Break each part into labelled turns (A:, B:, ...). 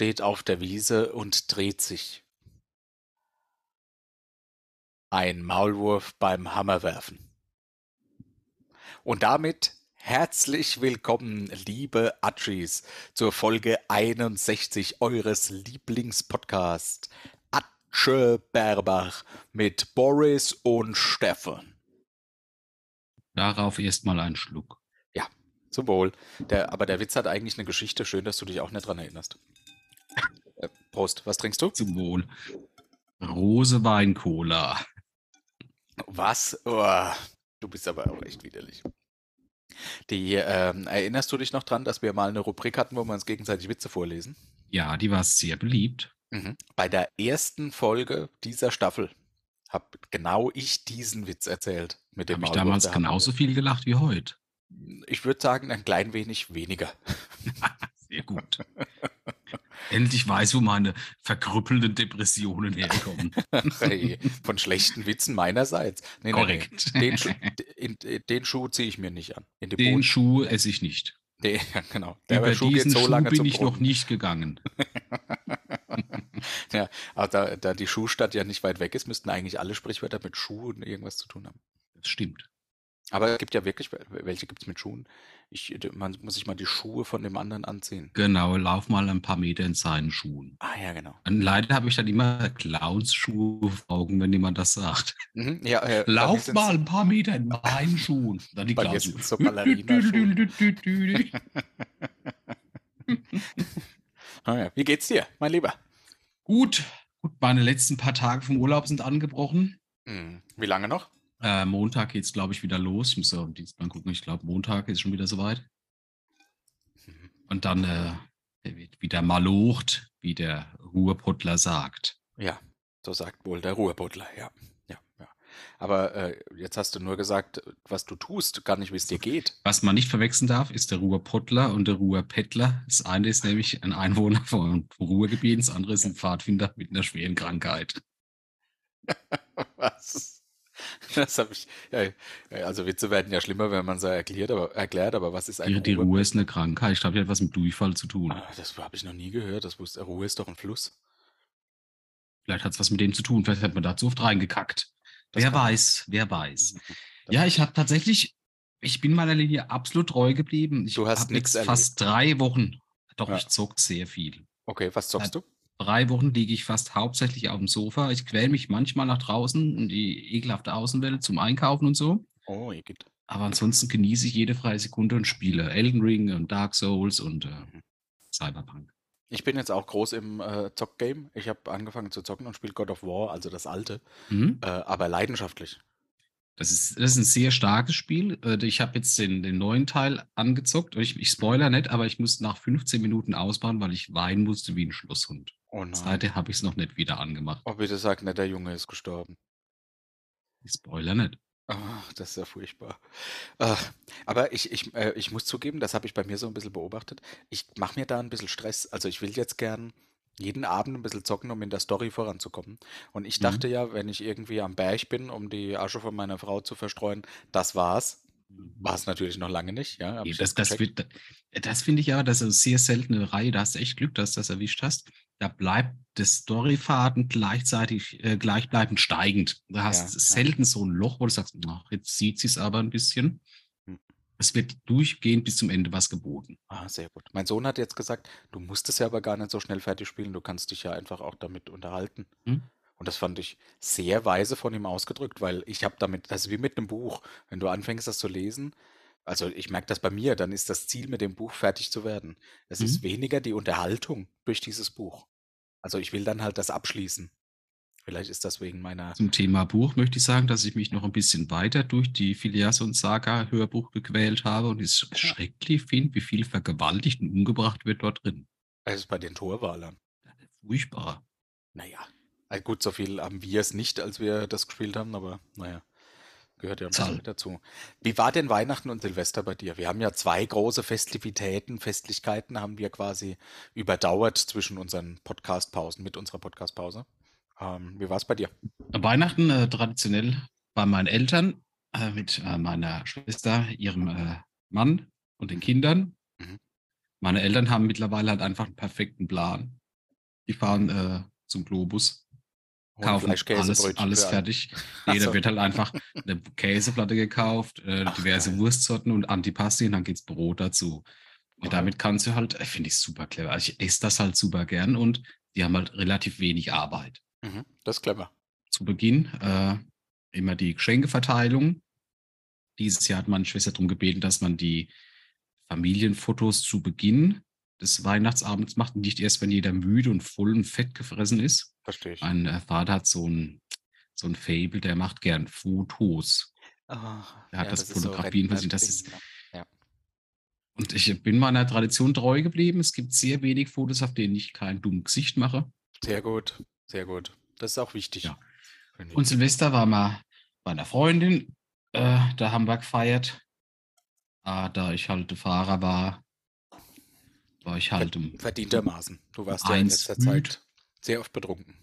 A: Steht auf der Wiese und dreht sich? Ein Maulwurf beim Hammerwerfen. Und damit herzlich willkommen, liebe Atschis, zur Folge 61 eures Lieblingspodcasts Atsche Berbach mit Boris und Steffen.
B: Darauf erstmal einen Schluck.
A: Ja, zum Wohl. Der, aber der Witz hat eigentlich eine Geschichte. Schön, dass du dich auch nicht dran erinnerst. Äh, Prost, was trinkst du?
B: Zum Wohl. Rose Weincola.
A: Was? Oh, du bist aber auch echt widerlich. Die, ähm, erinnerst du dich noch dran, dass wir mal eine Rubrik hatten, wo wir uns gegenseitig Witze vorlesen?
B: Ja, die war sehr beliebt.
A: Mhm. Bei der ersten Folge dieser Staffel habe genau ich diesen Witz erzählt. Mit dem
B: Habe ich damals genauso viel gelacht wie heute.
A: Ich würde sagen, ein klein wenig weniger.
B: Sehr gut. Endlich weiß, wo meine verkrüppelnden Depressionen herkommen.
A: Hey, von schlechten Witzen meinerseits. Nee,
B: Korrekt.
A: Nee. Den, Schuh, in, den Schuh ziehe ich mir nicht an.
B: Den
A: Boden-
B: Schuh esse ich nicht.
A: Den, ja, genau. Der
B: Über
A: Schuh
B: diesen
A: geht so
B: Schuh bin ich noch nicht gegangen.
A: Ja, aber da, da die Schuhstadt ja nicht weit weg ist, müssten eigentlich alle Sprichwörter mit Schuhen irgendwas zu tun haben.
B: Das stimmt.
A: Aber es gibt ja wirklich, wel- welche gibt es mit Schuhen? Ich, man muss sich mal die Schuhe von dem anderen anziehen.
B: Genau, lauf mal ein paar Meter in seinen Schuhen.
A: Ah ja, genau.
B: Und leider habe ich dann immer Clownsschuhe vor Augen, wenn jemand das sagt.
A: Mhm, ja, äh,
B: Lauf mal ein paar Meter in meinen Schuhen. Dann die Clowns.
A: so. Ah, ja. Wie geht's dir, mein Lieber?
B: Gut, gut, meine letzten paar Tage vom Urlaub sind angebrochen.
A: Hm, Wie lange noch?
B: Äh, Montag geht's, glaube ich, wieder los. Ich muss ja am Dienstag mal gucken. Ich glaube, Montag ist schon wieder soweit. Und dann äh, wird wieder malocht, wie der Ruhrpottler sagt.
A: Ja, so sagt wohl der Ruhrbuddler, ja. ja, ja. Aber äh, jetzt hast du nur gesagt, was du tust, gar nicht, wie es dir geht.
B: Was man nicht verwechseln darf, ist der Ruhrpottler und der Ruhrpettler. Das eine ist nämlich ein Einwohner vom Ruhrgebiet, das andere ist ein Pfadfinder mit einer schweren Krankheit.
A: Was? Das habe ich. Ja, ja, also Witze werden ja schlimmer, wenn man sie erklärt, aber erklärt, aber was ist
B: Die,
A: ein
B: die
A: Ruhr
B: ist eine Krankheit. Ich glaube, die hat was mit Durchfall zu tun.
A: Ah, Das habe ich noch nie gehört. Das wusste Ruhe ist doch ein Fluss.
B: Vielleicht hat es was mit dem zu tun. Vielleicht hat man da zu oft reingekackt.
A: Das
B: wer weiß, wer weiß.
A: Das-
B: Ja, ich habe tatsächlich, ich bin meiner Linie absolut treu geblieben. Ich
A: Du hast
B: jetzt fast drei Wochen. Doch,
A: Ja.
B: ich zock sehr viel.
A: Okay, was zockst du?
B: Drei Wochen liege ich fast hauptsächlich auf dem Sofa. Ich quäl mich manchmal nach draußen in die ekelhafte Außenwelt zum Einkaufen und so.
A: Oh, ihr geht.
B: Aber ansonsten genieße ich jede freie Sekunde und spiele Elden Ring und Dark Souls und äh, Cyberpunk.
A: Ich bin jetzt auch groß im äh, Zockgame. Ich habe angefangen zu zocken und spiele God of War, also das alte,
B: Mhm.
A: äh, aber leidenschaftlich.
B: Das ist, das ist ein sehr starkes Spiel. Äh, Ich habe jetzt den, den neuen Teil angezockt. Ich, ich spoiler nicht, aber ich musste nach 15 Minuten ausbauen, weil ich weinen musste wie ein Schlosshund.
A: Oh nein.
B: Seitdem habe ich es noch nicht wieder angemacht.
A: Oh, bitte sag nicht, der Junge ist gestorben.
B: Ich spoiler nicht.
A: Ach, das ist ja furchtbar. Ach, aber ich, ich, äh, ich muss zugeben, das habe ich bei mir so ein bisschen beobachtet. Ich mache mir da ein bisschen Stress. Also ich will jetzt gern jeden Abend ein bisschen zocken, um in der Story voranzukommen. Und ich
B: Mhm.
A: dachte ja, wenn ich irgendwie am Berg bin, um die Asche von meiner Frau zu verstreuen, das war's. War es natürlich noch lange nicht, ja.
B: Nee, das das, das finde ich aber, das ist eine sehr seltene Reihe. Da hast du echt Glück, dass du das erwischt hast. Da bleibt der Storyfaden gleichzeitig äh, gleichbleibend steigend. Du hast
A: Ja, ja.
B: selten so ein Loch, wo du sagst, ach, jetzt sieht sie es aber ein bisschen.
A: Hm.
B: Es wird durchgehend bis zum Ende was geboten.
A: Ah, sehr gut. Mein Sohn hat jetzt gesagt, du musst es ja aber gar nicht so schnell fertig spielen, du kannst dich ja einfach auch damit unterhalten.
B: Hm.
A: Und das fand ich sehr weise von ihm ausgedrückt, weil ich habe damit, das ist wie mit einem Buch. Wenn du anfängst, das zu lesen, also ich merke das bei mir, dann ist das Ziel mit dem Buch fertig zu werden. Es ist
B: Mhm.
A: weniger die Unterhaltung durch dieses Buch. Also ich will dann halt das abschließen. Vielleicht ist das wegen meiner.
B: Zum Thema Buch möchte ich sagen, dass ich mich noch ein bisschen weiter durch die Phileas und Saga Hörbuch gequält habe und es schrecklich finde, wie viel vergewaltigt und umgebracht wird dort drin.
A: Es ist bei den Torwalern.
B: Furchtbar.
A: Naja. Also gut, so viel haben wir es nicht, als wir das gespielt haben, aber naja, gehört ja ein bisschen mit dazu. Wie war denn Weihnachten und Silvester bei dir? Wir haben ja zwei große Festivitäten, Festlichkeiten haben wir quasi überdauert zwischen unseren Podcast-Pausen, mit unserer Podcast-Pause. Ähm, wie war es bei dir?
B: Weihnachten äh, traditionell bei meinen Eltern äh, mit äh, meiner Schwester, ihrem äh, Mann und den Kindern.
A: Mhm.
B: Meine Eltern haben mittlerweile halt einfach einen perfekten Plan. Die fahren äh, zum Globus, kaufen
A: Fleisch, Käse,
B: alles,
A: Brötchen
B: alles fertig.
A: Ach
B: Jeder
A: so.
B: wird halt einfach eine Käseplatte gekauft, äh,
A: Ach,
B: diverse
A: geil.
B: Wurstsorten und Antipasti und dann geht's Brot dazu. Und
A: Okay.
B: damit kannst du halt, äh, finde ich super clever. Also ich esse das halt super gern und die haben halt relativ wenig Arbeit.
A: Mhm. Das ist clever.
B: Zu Beginn äh, immer die Geschenkeverteilung. Dieses Jahr hat meine Schwester darum gebeten, dass man die Familienfotos zu Beginn des Weihnachtsabends macht und nicht erst, wenn jeder müde und voll und fett gefressen ist.
A: Verstehe ich.
B: Mein äh, Vater hat so ein, so ein Fable, der macht gern Fotos.
A: Ah,
B: Er hat
A: ja,
B: das
A: so
B: Fotografieren
A: Rentner-
B: das ist-
A: Ding, ja.
B: Und ich bin meiner Tradition treu geblieben. Es gibt sehr wenig Fotos, auf denen ich kein dummes Gesicht mache.
A: Sehr gut, sehr gut. Das ist auch wichtig.
B: Ja. Und Silvester war mal bei einer Freundin. Äh, da haben wir gefeiert. Ah, da ich halt Fahrer war, war ich halt um.
A: Verdientermaßen. Du warst ja in letzter
B: müd.
A: Zeit sehr oft betrunken.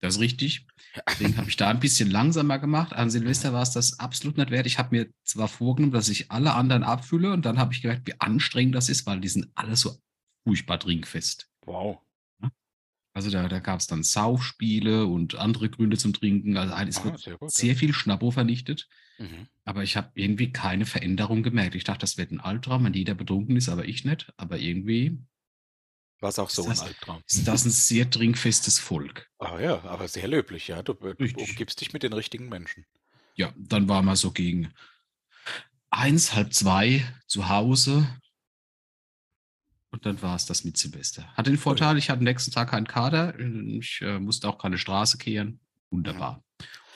B: Das ist richtig. Deswegen habe ich da ein bisschen langsamer gemacht. An Silvester war es das absolut nicht wert. Ich habe mir zwar vorgenommen, dass ich alle anderen abfülle und dann habe ich gemerkt, wie anstrengend das ist, weil die sind alle so furchtbar trinkfest.
A: Wow.
B: Also da, da gab es dann Saufspiele und andere Gründe zum Trinken. Also es
A: Ah,
B: wird
A: sehr gut.
B: sehr viel Schnappo vernichtet.
A: Mhm.
B: Aber ich habe irgendwie keine Veränderung gemerkt. Ich dachte, das wird ein Albtraum, wenn jeder betrunken ist, aber ich nicht. Aber irgendwie
A: War es auch so
B: Ist
A: ein
B: das-
A: Albtraum.
B: ist das ein sehr trinkfestes Volk.
A: Ah ja, aber sehr löblich, ja. Du, du
B: Richtig.
A: umgibst dich mit den richtigen Menschen.
B: Ja, dann waren wir so gegen eins, halb zwei zu Hause. Und dann war es das mit Silvester. Hatte den Vorteil, ich hatte am nächsten Tag keinen Kader. Ich äh, musste auch keine Straße kehren. Wunderbar.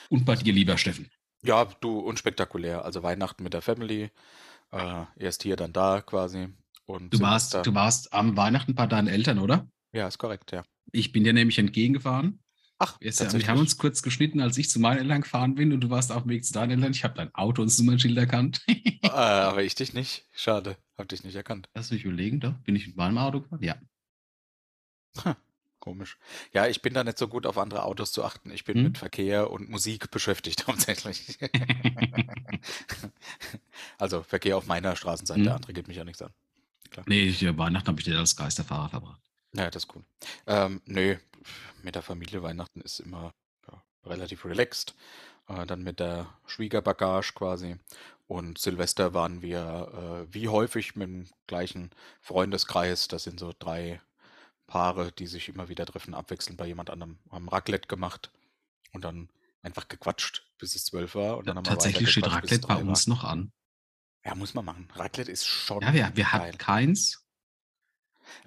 B: Und bei dir, lieber Steffen.
A: Ja, du, unspektakulär. Also Weihnachten mit der Family. Äh, erst hier, dann da quasi. Und
B: Du warst, du warst am Weihnachten bei deinen Eltern, oder?
A: Ja, ist korrekt, ja.
B: Ich bin dir nämlich entgegengefahren.
A: Ach,
B: ja, wir haben uns kurz geschnitten, als ich zu meinen Eltern gefahren bin und du warst auf dem Weg zu deinen Eltern. Ich habe dein Auto und das Nummernschild erkannt.
A: äh, aber ich dich nicht. Schade, hab dich nicht erkannt.
B: Lass mich überlegen, doch. Bin ich mit meinem Auto gefahren? Ja.
A: Komisch. Ja, ich bin da nicht so gut auf andere Autos zu achten. Ich bin
B: Hm?
A: mit Verkehr und Musik beschäftigt hauptsächlich. also Verkehr auf meiner Straßenseite, der
B: Hm?
A: andere geht mich ja nichts an.
B: nee, ich, äh, Weihnachten habe ich dir als Geisterfahrer verbracht.
A: Ja, das ist cool. Ähm, nö, mit der Familie Weihnachten ist immer ja, relativ relaxed. Äh, dann mit der Schwiegerbagage quasi. Und Silvester waren wir äh, wie häufig mit dem gleichen Freundeskreis. Das sind so drei Paare, die sich immer wieder treffen, abwechselnd bei jemand anderem. Haben Raclette gemacht und dann einfach gequatscht, bis es zwölf war. Und dann haben wir
B: Tatsächlich steht Raclette bei uns noch an.
A: War. Ja, muss man machen. Raclette ist schon
B: Ja, wir, wir hatten keins.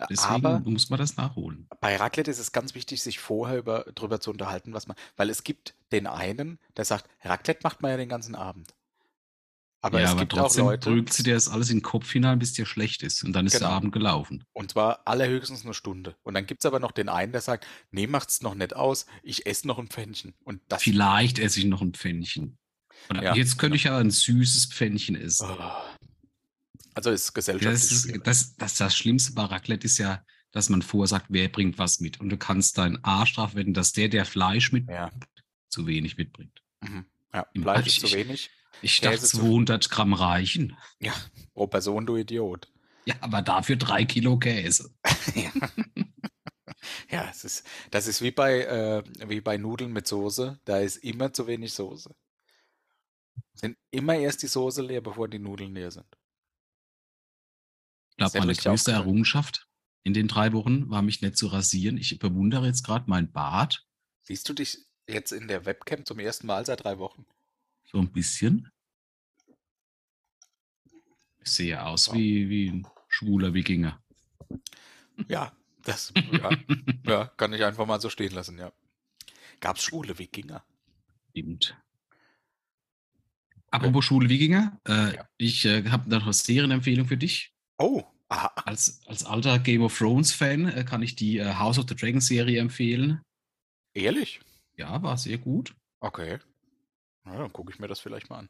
B: Deswegen
A: Aber
B: muss man das nachholen.
A: Bei Raclette ist es ganz wichtig, sich vorher über, drüber zu unterhalten, was man, weil es gibt den einen, der sagt, Raclette macht man ja den ganzen Abend. Aber
B: ja,
A: es
B: aber
A: gibt
B: trotzdem
A: auch Leute,
B: drückt sie dir das alles in den Kopf hinein, bis dir schlecht ist. Und dann ist der
A: Genau.
B: Abend gelaufen.
A: und zwar allerhöchstens eine Stunde. Und dann gibt es aber noch den einen, der sagt, nee, macht's noch nicht aus, ich esse noch ein Pfännchen. Und das,
B: Vielleicht esse ich noch ein Pfännchen. Und
A: Ja,
B: jetzt könnte ich aber ein süßes Pfännchen essen.
A: Oh. also ist
B: Das,
A: gesellschaftlich
B: ist,
A: schwierig.
B: das, das, das Schlimmste bei Raclette ist ja, dass man vorsagt, wer bringt was mit. Und du kannst deinen Arsch drauf wetten, dass der, der Fleisch mit
A: Ja,
B: zu wenig mitbringt.
A: mhm. ja
B: Im
A: Fleisch ist zu wenig.
B: Ich dachte,
A: Käse zu-
B: 200 Gramm reichen.
A: Ja, pro Person, du Idiot.
B: Ja, aber dafür drei Kilo Käse.
A: ja. ja, es ist, das ist wie bei, äh, wie bei Nudeln mit Soße. Da ist immer zu wenig Soße. Sind immer erst die Soße leer, bevor die Nudeln leer sind.
B: Ich glaube, meine größte? Errungenschaft in den drei Wochen war, mich nicht zu rasieren. Ich bewundere jetzt gerade mein Bart
A: Siehst du dich jetzt in der Webcam zum ersten Mal seit drei Wochen?
B: So ein bisschen. Ich sehe aus wie, wie ein schwuler Wikinger.
A: Ja, das ja, ja, kann ich einfach mal so stehen lassen, ja. Gab es schwule Wikinger?
B: Stimmt. Apropos schwule Wikinger, äh,
A: Ja.
B: ich äh, habe noch eine Serienempfehlung für dich.
A: Oh, aha.
B: Als, als alter Game of Thrones-Fan äh, kann ich die äh, House of the Dragon Serie empfehlen.
A: Ehrlich?
B: Ja, war sehr gut.
A: Okay. Na, dann gucke ich mir das vielleicht mal an.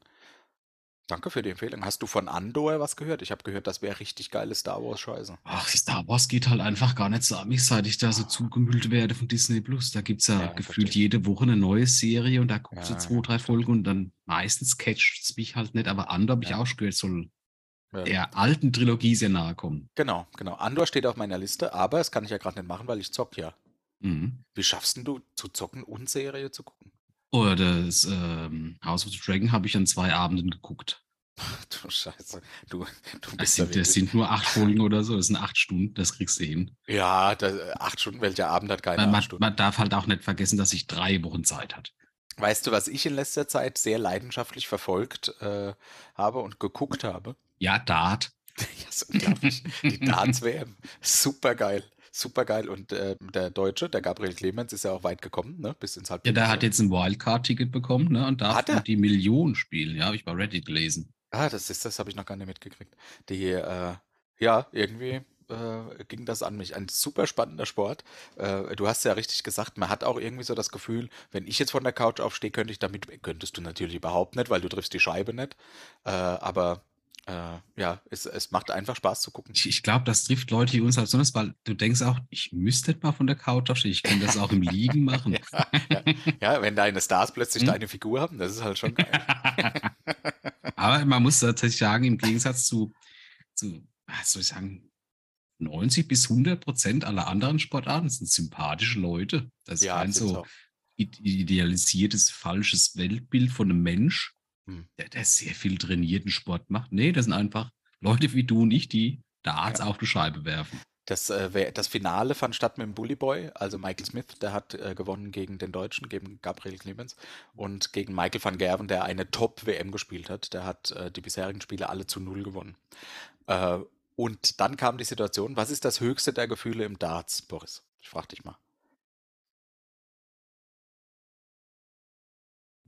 A: Danke für die Empfehlung. Hast du von Andor was gehört? Ich habe gehört, das wäre richtig geile Star Wars Scheiße.
B: Ach, Star Wars geht halt einfach gar nicht so an mich, seit ich da so zugemüllt werde von Disney Plus. Da gibt es ja,
A: Ja,
B: gefühlt
A: verstehe
B: jede Woche eine neue Serie und da guckst
A: Ja,
B: du zwei, drei Folgen und dann meistens catcht es mich halt nicht. Aber Andor habe ich
A: Ja.
B: auch schon gehört, soll der alten Trilogie sehr nahe kommen.
A: genau, genau. Andor steht auf meiner Liste, aber das kann ich ja gerade nicht machen, weil ich zock ja.
B: Mhm.
A: Wie schaffst denn du zu zocken und Serie zu gucken?
B: Oder das ähm, House of the Dragon habe ich an zwei Abenden geguckt.
A: Du Scheiße. Du, du
B: Das
A: bist
B: sind,
A: da
B: das sind nur acht Folgen oder so, das sind acht Stunden, das kriegst du hin.
A: Ja, da, acht Stunden, welcher Abend hat keine
B: Man,
A: acht
B: man,
A: Stunden?
B: man darf halt auch nicht vergessen, dass ich drei Wochen Zeit hatte.
A: Weißt du, was ich in letzter Zeit sehr leidenschaftlich verfolgt äh, habe und geguckt habe?
B: Ja, Dart.
A: Ja, ist unglaublich. Die Darts-WM. Super Super geil. Und äh, der Deutsche, der Gabriel Clemens, ist ja auch weit gekommen, ne? Bis ins
B: Ja,
A: Halbfinale.
B: der hat jetzt ein Wildcard-Ticket bekommen ne, und darf
A: Hat
B: die Million spielen. Ja, habe ich bei Reddit gelesen.
A: Ah, das ist, das habe ich noch gar nicht mitgekriegt. Die, äh, ja, irgendwie äh, ging das an mich. Ein super spannender Sport. Äh, du hast ja richtig gesagt, man hat auch irgendwie so das Gefühl, wenn ich jetzt von der Couch aufstehe, könnte ich damit, könntest du natürlich überhaupt nicht, weil du triffst die Scheibe nicht. Äh, aber ja, es, es macht einfach Spaß zu gucken.
B: Ich, ich glaube, das trifft Leute wie uns halt besonders, weil du denkst auch, ich müsste mal von der Couch aufstehen, ich kann das auch im Liegen machen.
A: Ja, ja, ja, wenn deine Stars plötzlich
B: Hm?
A: deine Figur haben, das ist halt schon geil.
B: Aber man muss tatsächlich sagen, im Gegensatz zu, zu was soll ich sagen, 90 bis 100 Prozent aller anderen Sportarten sind sympathische Leute. Das ist
A: Ja,
B: kein so
A: auch.
B: ide- idealisiertes, falsches Weltbild von einem Mensch. Der, der sehr viel trainierten Sport macht. Nee, das sind einfach Leute wie du und ich, die Darts
A: Ja.
B: auf die Scheibe werfen.
A: Das, äh, das Finale fand statt mit dem Bully Boy, also Michael Smith, der hat äh, gewonnen gegen den Deutschen, gegen Gabriel Clemens und gegen Michael van Gerven, der eine Top-WM gespielt hat. Der hat äh, die bisherigen Spiele alle zu Null gewonnen. Äh, und dann kam die Situation, was ist das höchste der Gefühle im Darts, Boris? Ich frag dich mal.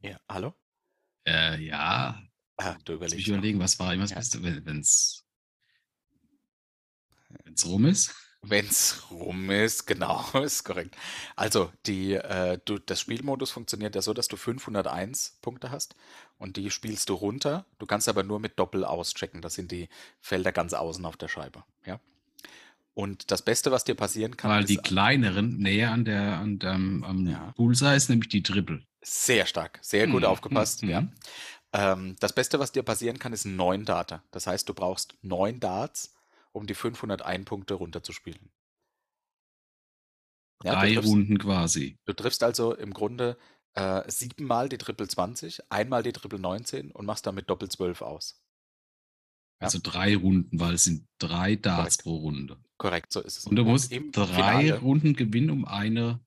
A: Ja, hallo?
B: Äh, ja,
A: Ah, du überlegst noch.
B: überlegen, was war immer das
A: Ja.
B: Beste, wenn es rum ist.
A: Wenn's rum ist, genau, ist korrekt. Also, die, äh, du, das Spielmodus funktioniert ja so, dass du 501 Punkte hast und die spielst du runter. Du kannst aber nur mit Doppel auschecken. Das sind die Felder ganz außen auf der Scheibe. Ja. Und das Beste, was dir passieren kann,
B: Weil die kleineren näher an der an dem, am
A: Ja.
B: Bullseye ist nämlich die Triple.
A: Sehr stark, sehr gut
B: Mhm,
A: aufgepasst.
B: mhm,
A: Ja. Ähm, das Beste, was dir passieren kann, ist neun Data. Das heißt, du brauchst neun Darts, um die 501 Punkte runterzuspielen. Ja,
B: Drei
A: triffst-
B: Runden quasi.
A: Du triffst also im Grunde äh, siebenmal die Triple 20, einmal die Triple 19 und machst damit Doppel 12 aus. Ja.
B: Also drei Runden, weil es sind drei Darts
A: Korrekt.
B: pro Runde.
A: Korrekt, so ist es.
B: Und du musst drei
A: Finale-
B: Runden gewinnen, um eine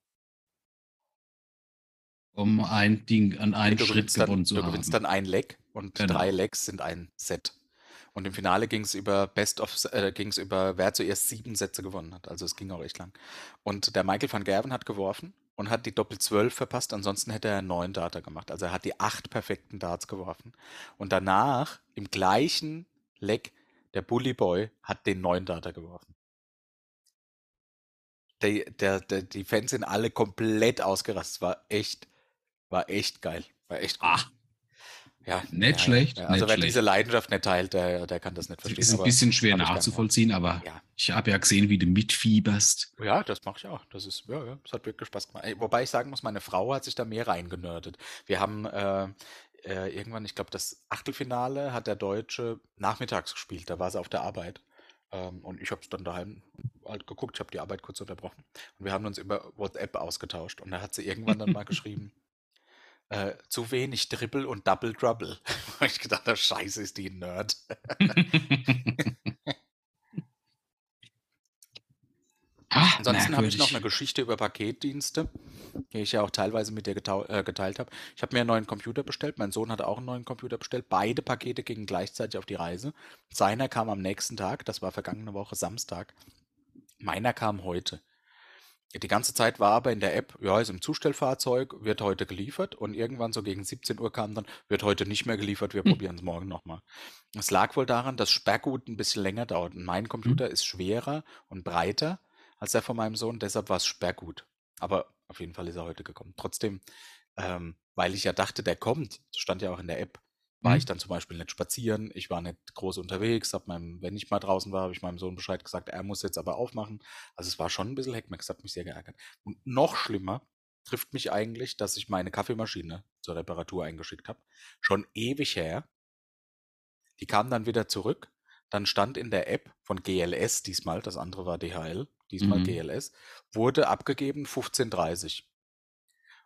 B: um ein Ding an einen
A: du
B: Schritt
A: gewinnst dann,
B: gewonnen zu
A: du
B: haben.
A: gewinnst dann ein Leg und
B: Genau.
A: drei Legs sind ein Set. Und im Finale ging es über Best of, äh, ging es über, wer zuerst sieben Sätze gewonnen hat. Also es ging auch echt lang. Und der Michael van Gerven hat geworfen und hat die Doppel 12 verpasst. Ansonsten hätte er neun Data gemacht. Also er hat die acht perfekten Darts geworfen. Und danach, im gleichen Leg, der Bully Boy hat den neun Data geworfen. Der, der, der, die Fans sind alle komplett ausgerastet. War echt, war echt geil. War echt gut.
B: Ach,
A: Ja,
B: Nicht
A: ja,
B: schlecht,
A: Ja. Also
B: nicht
A: wer
B: schlecht.
A: diese Leidenschaft nicht teilt, der, der kann das nicht
B: das
A: verstehen.
B: ist ein bisschen schwer
A: gern
B: nachzuvollziehen, aber
A: Ja.
B: ich habe ja gesehen, wie du mitfieberst.
A: Ja, das mache ich auch. Das ist, ja, das hat wirklich Spaß gemacht. Wobei ich sagen muss, meine Frau hat sich da mehr reingenördet. Wir haben äh, äh, irgendwann, ich glaube, das Achtelfinale hat der Deutsche nachmittags gespielt. Da war sie auf der Arbeit. Ähm, und ich habe es dann daheim halt geguckt. Ich habe die Arbeit kurz unterbrochen. Und wir haben uns über WhatsApp ausgetauscht. Und da hat sie irgendwann dann mal geschrieben, äh, zu wenig Triple und Double Trouble. Ich gedacht habe, scheiße, ist die Nerd.
B: Ah,
A: Ansonsten habe ich noch eine Geschichte über Paketdienste, die ich ja auch teilweise mit dir äh, geteilt habe. Ich habe mir einen neuen Computer bestellt. Mein Sohn hat auch einen neuen Computer bestellt. Beide Pakete gingen gleichzeitig auf die Reise. Seiner kam am nächsten Tag, das war vergangene Woche Samstag. Meiner kam heute. Die ganze Zeit war aber in der App, ja, ist im Zustellfahrzeug, wird heute geliefert und irgendwann so gegen 17 Uhr kam dann, wird heute nicht mehr geliefert, wir
B: Hm.
A: probieren es morgen nochmal. Es lag wohl daran, dass Sperrgut ein bisschen länger dauert. Und mein Computer ist schwerer und breiter als der von meinem Sohn, deshalb war es Sperrgut. Aber auf jeden Fall ist er heute gekommen. Trotzdem, ähm, weil ich ja dachte, der kommt, stand ja auch in der App, war
B: Mhm.
A: ich dann zum Beispiel nicht spazieren, ich war nicht groß unterwegs, hab meinem, wenn ich mal draußen war, habe ich meinem Sohn Bescheid gesagt, er muss jetzt aber aufmachen. Also es war schon ein bisschen Heckmeck, es hat mich sehr geärgert. Und noch schlimmer trifft mich eigentlich, dass ich meine Kaffeemaschine zur Reparatur eingeschickt habe. Schon ewig her. Die kam dann wieder zurück, dann stand in der App von GLS diesmal, das andere war DHL, diesmal
B: Mhm.
A: GLS, wurde abgegeben 15.30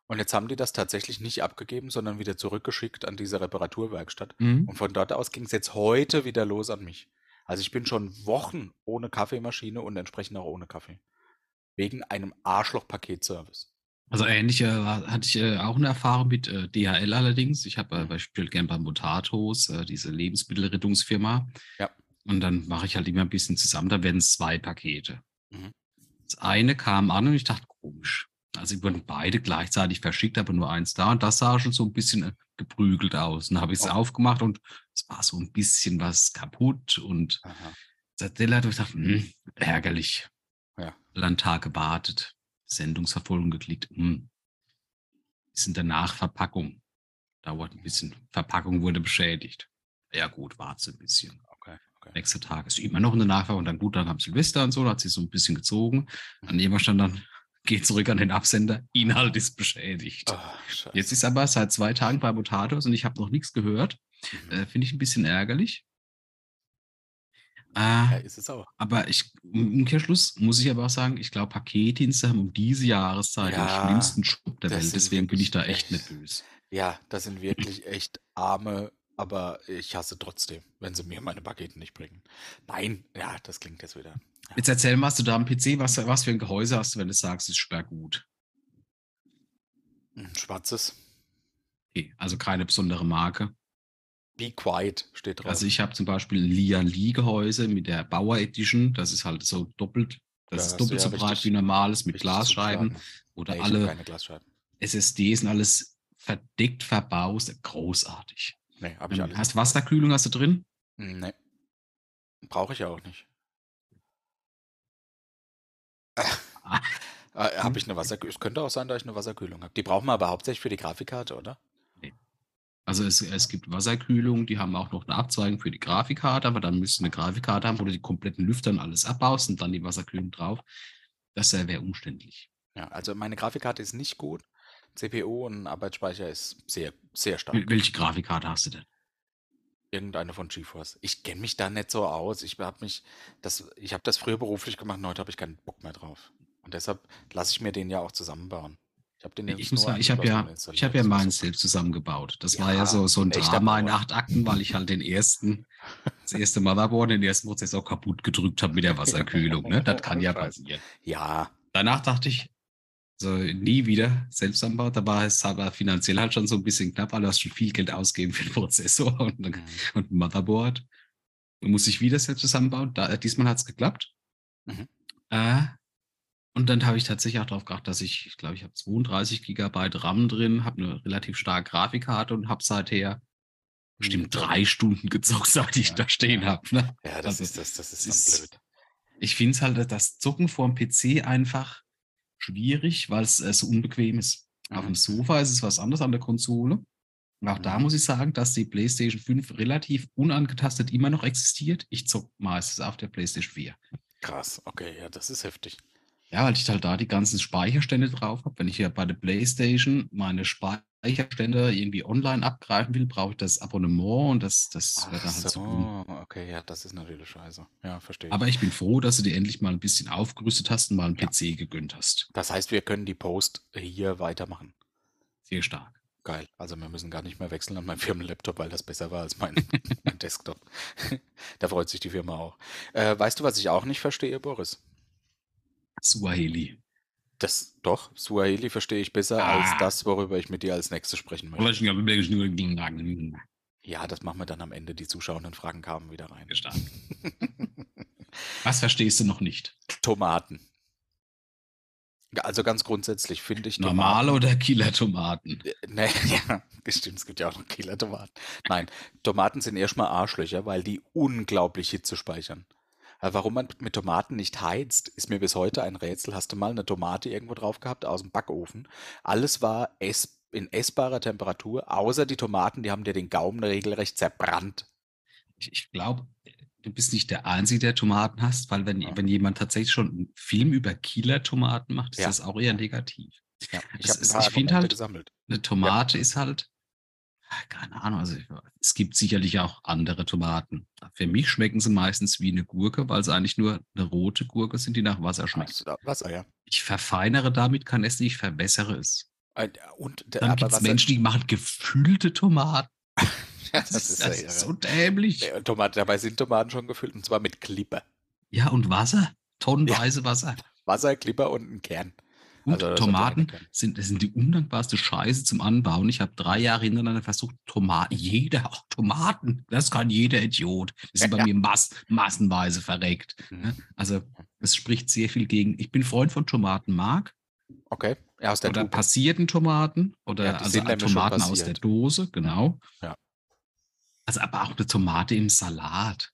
A: Und jetzt haben die das tatsächlich nicht abgegeben, sondern wieder zurückgeschickt an diese Reparaturwerkstatt.
B: Mhm.
A: Und von dort aus ging es jetzt heute wieder los an mich. Also ich bin schon Wochen ohne Kaffeemaschine und entsprechend auch ohne Kaffee. Wegen einem Arschloch-Paketservice.
B: Also ähnlich äh, hatte ich äh, auch eine Erfahrung mit äh, DHL allerdings. Ich habe äh,
A: Mhm.
B: bei Mutatos, äh, diese Lebensmittelrettungsfirma.
A: Ja.
B: Und dann mache ich halt immer ein bisschen zusammen, da werden es zwei Pakete.
A: Mhm.
B: Das eine kam an und ich dachte, komisch. Also sie wurden beide gleichzeitig verschickt, aber nur eins da. Und das sah schon so ein bisschen äh, geprügelt aus. Und dann habe ich es
A: Oh.
B: aufgemacht und es war so ein bisschen was kaputt. Und Teller hat ich gedacht, hm, ärgerlich.
A: Ja.
B: Dann einen Tag gewartet, Sendungsverfolgung geklickt. Hm. Ist in der Nachverpackung. Dauert ein bisschen. Verpackung wurde beschädigt. Ja gut, warte ein bisschen.
A: Okay, okay.
B: Nächster Tag ist immer noch eine Nachverpackung. Dann gut, dann kam Silvester und so, da hat sie so ein bisschen gezogen. An jemand stand dann, geht zurück an den Absender, Inhalt ist beschädigt.
A: Scheiße.
B: Jetzt ist aber seit zwei Tagen bei Mutatos und ich habe noch nichts gehört.
A: Mhm.
B: Äh, Finde ich ein bisschen ärgerlich. Äh,
A: ja, ist es auch.
B: aber ich, im Umkehrschluss muss ich aber auch sagen, ich glaube, Paketdienste haben um diese Jahreszeit
A: Ja,
B: den schlimmsten Schub der Welt. Deswegen bin ich da
A: wirklich
B: echt nicht böse.
A: Ja, das sind wirklich echt arme, aber ich hasse trotzdem, wenn sie mir meine Pakete nicht bringen. Nein, ja, das klingt jetzt wieder.
B: Jetzt erzähl mal, hast du da am PC, was, was für ein Gehäuse hast du, wenn du sagst, es ist sperrgut?
A: Ein schwarzes.
B: Okay, also keine besondere Marke.
A: Be quiet steht drauf.
B: Also ich habe zum Beispiel ein Lian Li Gehäuse mit der Bauer Edition. Das ist halt so doppelt,
A: Da
B: das
A: hast
B: ist doppelt
A: ja
B: so breit
A: richtig-
B: wie normales mit Glasscheiben. Oder
A: Nee,
B: alle
A: Glasscheiben.
B: SSDs und alles verdeckt, verbaust. Großartig.
A: Nee, habe ich
B: Ähm,
A: alles.
B: Hast Wasserkühlung hast du drin?
A: Nee. Brauche ich ja auch nicht.
B: Ah.
A: Äh, habe ich eine Wasserkühlung? Es könnte auch sein, dass ich eine Wasserkühlung habe. Die brauchen wir aber hauptsächlich für die Grafikkarte, oder?
B: Also es, es gibt Wasserkühlung, die haben auch noch eine Abzweigung für die Grafikkarte, aber dann müsst ihr eine Grafikkarte haben, wo du die kompletten Lüfter und alles abbaust und dann die Wasserkühlung drauf. Das wäre umständlich.
A: Ja, also meine Grafikkarte ist nicht gut. CPU und Arbeitsspeicher ist sehr, sehr stark.
B: Wel- Welche Grafikkarte hast du denn?
A: Irgendeine von GeForce. Ich kenne mich da nicht so aus. Ich habe mich, das, ich habe das früher beruflich gemacht und heute habe ich keinen Bock mehr drauf. Und deshalb lasse ich mir den ja auch zusammenbauen. Ich habe den
B: Ich
A: jetzt
B: muss sagen, ich habe ja, ich habe ja meinen selbst zusammengebaut. Das war
A: Ja,
B: ja so, so ein Drama in acht Akten, weil ich halt den ersten, das erste Motherboard, den ersten Prozessor kaputt gedrückt habe mit der Wasserkühlung. Ne? Das kann ja passieren.
A: Ja,
B: Danach dachte ich, so nie wieder selbst anbaut. Da war es aber finanziell halt schon so ein bisschen knapp, weil du hast schon viel Geld ausgegeben für den Prozessor und,
A: mhm.
B: und ein Motherboard. Du musst dich wieder selbst zusammenbauen. Da, diesmal hat es geklappt.
A: Mhm.
B: Äh, und dann habe ich tatsächlich auch darauf geachtet, dass ich, ich glaube, ich habe 32 Gigabyte RAM drin, habe eine relativ starke Grafikkarte und habe seither bestimmt
A: Mhm.
B: drei Stunden gezockt, seit ich
A: Ja,
B: da stehen
A: ja.
B: habe. Ne?
A: ja, das
B: Also,
A: ist das, das ist
B: ist-
A: blöd.
B: Ich finde es halt, das Zocken vor dem PC einfach schwierig, weil es äh, so unbequem ist. Auf
A: Mhm.
B: dem Sofa ist es was anderes an der Konsole. Und auch da
A: Mhm.
B: muss ich sagen, dass die PlayStation 5 relativ unangetastet immer noch existiert. Ich zocke meistens auf der PlayStation 4.
A: Krass, okay, ja, das ist heftig.
B: Ja, weil ich halt da die ganzen Speicherstände drauf habe. Wenn ich ja bei der PlayStation meine Speicherstände irgendwie online abgreifen will, brauche ich das Abonnement und das, das
A: Ach
B: wird dann halt so.
A: so, okay, ja, das ist natürlich scheiße. Ja, verstehe.
B: Aber ich bin froh, dass du dir endlich mal ein bisschen aufgerüstet hast und mal einen
A: Ja.
B: PC gegönnt hast.
A: Das heißt, wir können die Post hier weitermachen.
B: Sehr stark.
A: Geil. Also wir müssen gar nicht mehr wechseln an meinen Firmenlaptop, weil das besser war als mein, mein Desktop. da freut sich die Firma auch. Äh, weißt du, was ich auch nicht verstehe, Boris?
B: Suaheli.
A: Das doch, Suaheli verstehe ich besser als
B: Ah.
A: das, worüber ich mit dir als nächstes sprechen möchte. Ja, das machen wir dann am Ende. Die zuschauenden Fragen kamen wieder rein.
B: Was verstehst du noch nicht?
A: Tomaten. Also ganz grundsätzlich finde ich
B: Normale oder Killer-Tomaten?
A: Äh, Nee, ja, stimmt, es gibt ja auch noch Killer-Tomaten. Nein, Tomaten sind erstmal Arschlöcher, weil die unglaublich Hitze speichern. Aber warum man mit Tomaten nicht heizt, ist mir bis heute ein Rätsel. Hast du mal eine Tomate irgendwo drauf gehabt aus dem Backofen? Alles war ess in essbarer Temperatur, außer die Tomaten, die haben dir den Gaumen regelrecht zerbrannt.
B: Ich, ich glaube, du bist nicht der Einzige, der Tomaten hast, weil wenn,
A: Ja.
B: wenn jemand tatsächlich schon einen Film über Killer-Tomaten macht, ist
A: Ja.
B: das auch eher negativ.
A: Ja, ich
B: ist-
A: paar
B: ich find
A: Argumente
B: halt-
A: gesammelt.
B: Eine Tomate ist halt, Keine Ahnung, also es gibt sicherlich auch andere Tomaten. Für mich schmecken sie meistens wie eine Gurke, weil sie eigentlich nur eine rote Gurke sind, die nach Wasser schmeckt.
A: Da Wasser, ja.
B: Ich verfeinere damit kein Essen, ich verbessere es.
A: Äh, Und, der-
B: Dann gibt es Menschen, die machen gefüllte Tomaten.
A: Ja,
B: Das, ist,
A: ja
B: das ist so dämlich.
A: Und Tomaten, dabei sind Tomaten schon gefüllt und zwar mit Klippe.
B: Ja, und Wasser. Tonnenweise Wasser.
A: Wasser, Klipper und ein Kern.
B: Gut,
A: Also, das
B: Tomaten sind, das sind die undankbarste Scheiße zum Anbauen. Ich habe drei Jahre hintereinander versucht, Tomaten, jeder, auch Tomaten, das kann jeder Idiot. Die sind bei
A: Ja.
B: mir mass, massenweise verreckt.
A: Mhm.
B: ne? Also es spricht sehr viel gegen. Ich bin Freund von Tomatenmark
A: Okay, ja, aus der
B: oder
A: Tube.
B: passierten Tomaten oder
A: Ja,
B: also Tomaten aus der. Dose, genau.
A: Ja.
B: Also aber auch eine Tomate im Salat.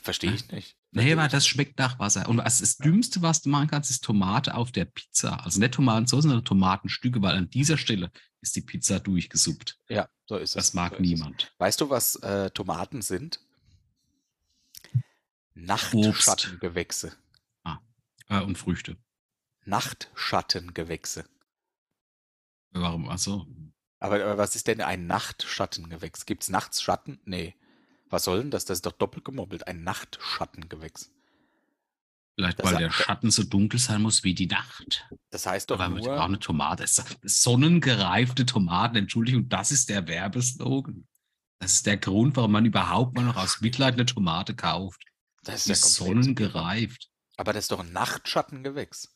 A: Verstehe ich nicht.
B: Nee,
A: Verstehe
B: weil das schmeckt nach Wasser. Und das, das Dümmste, was du machen kannst, ist Tomate auf der Pizza. Also nicht Tomatensauce, sondern Tomatenstücke, weil an dieser Stelle ist die Pizza durchgesuppt.
A: Ja, so ist es.
B: Das mag
A: so
B: niemand.
A: Weißt du, was äh, Tomaten sind? Nachtschattengewächse.
B: Äh, und Früchte.
A: Nachtschattengewächse.
B: Warum? Also,
A: Aber, aber was ist denn ein Nachtschattengewächs? Gibt es nachts Schatten? Nee. Was soll denn das? Das ist doch doppelt gemoppelt. Ein Nachtschattengewächs.
B: vielleicht,
A: Das
B: weil der Schatten so dunkel sein muss wie die Nacht.
A: Das heißt doch
B: Aber
A: nur,
B: eine Tomate. Sonnengereifte Tomaten, Entschuldigung, das ist der Werbeslogan. Das ist der Grund, warum man überhaupt mal noch aus Mitleid eine Tomate kauft.
A: das
B: Die
A: ist
B: ist sonnengereift.
A: Aber das ist doch ein Nachtschattengewächs.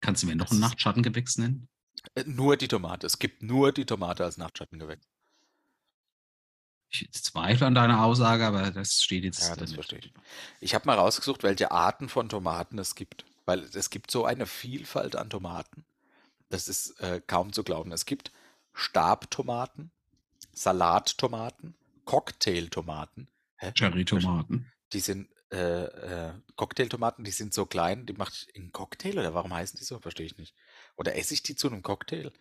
B: Kannst du mir noch
A: Das
B: ein Nachtschattengewächs nennen?
A: Äh, Nur die Tomate. Es gibt nur die Tomate als Nachtschattengewächs.
B: Ich zweifle an deiner Aussage, aber das steht jetzt.
A: Ja,
B: da
A: das verstehe ich. Ich habe mal rausgesucht, welche Arten von Tomaten es gibt. Weil es gibt so eine Vielfalt an Tomaten. Das ist äh, kaum zu glauben. Es gibt Stabtomaten, Salattomaten, Cocktailtomaten.
B: Cherry-Tomaten.
A: Die sind äh, äh, Cocktailtomaten, die sind so klein, die macht ich in Cocktail oder warum heißen die so? Verstehe ich nicht. Oder esse ich die zu einem Cocktail?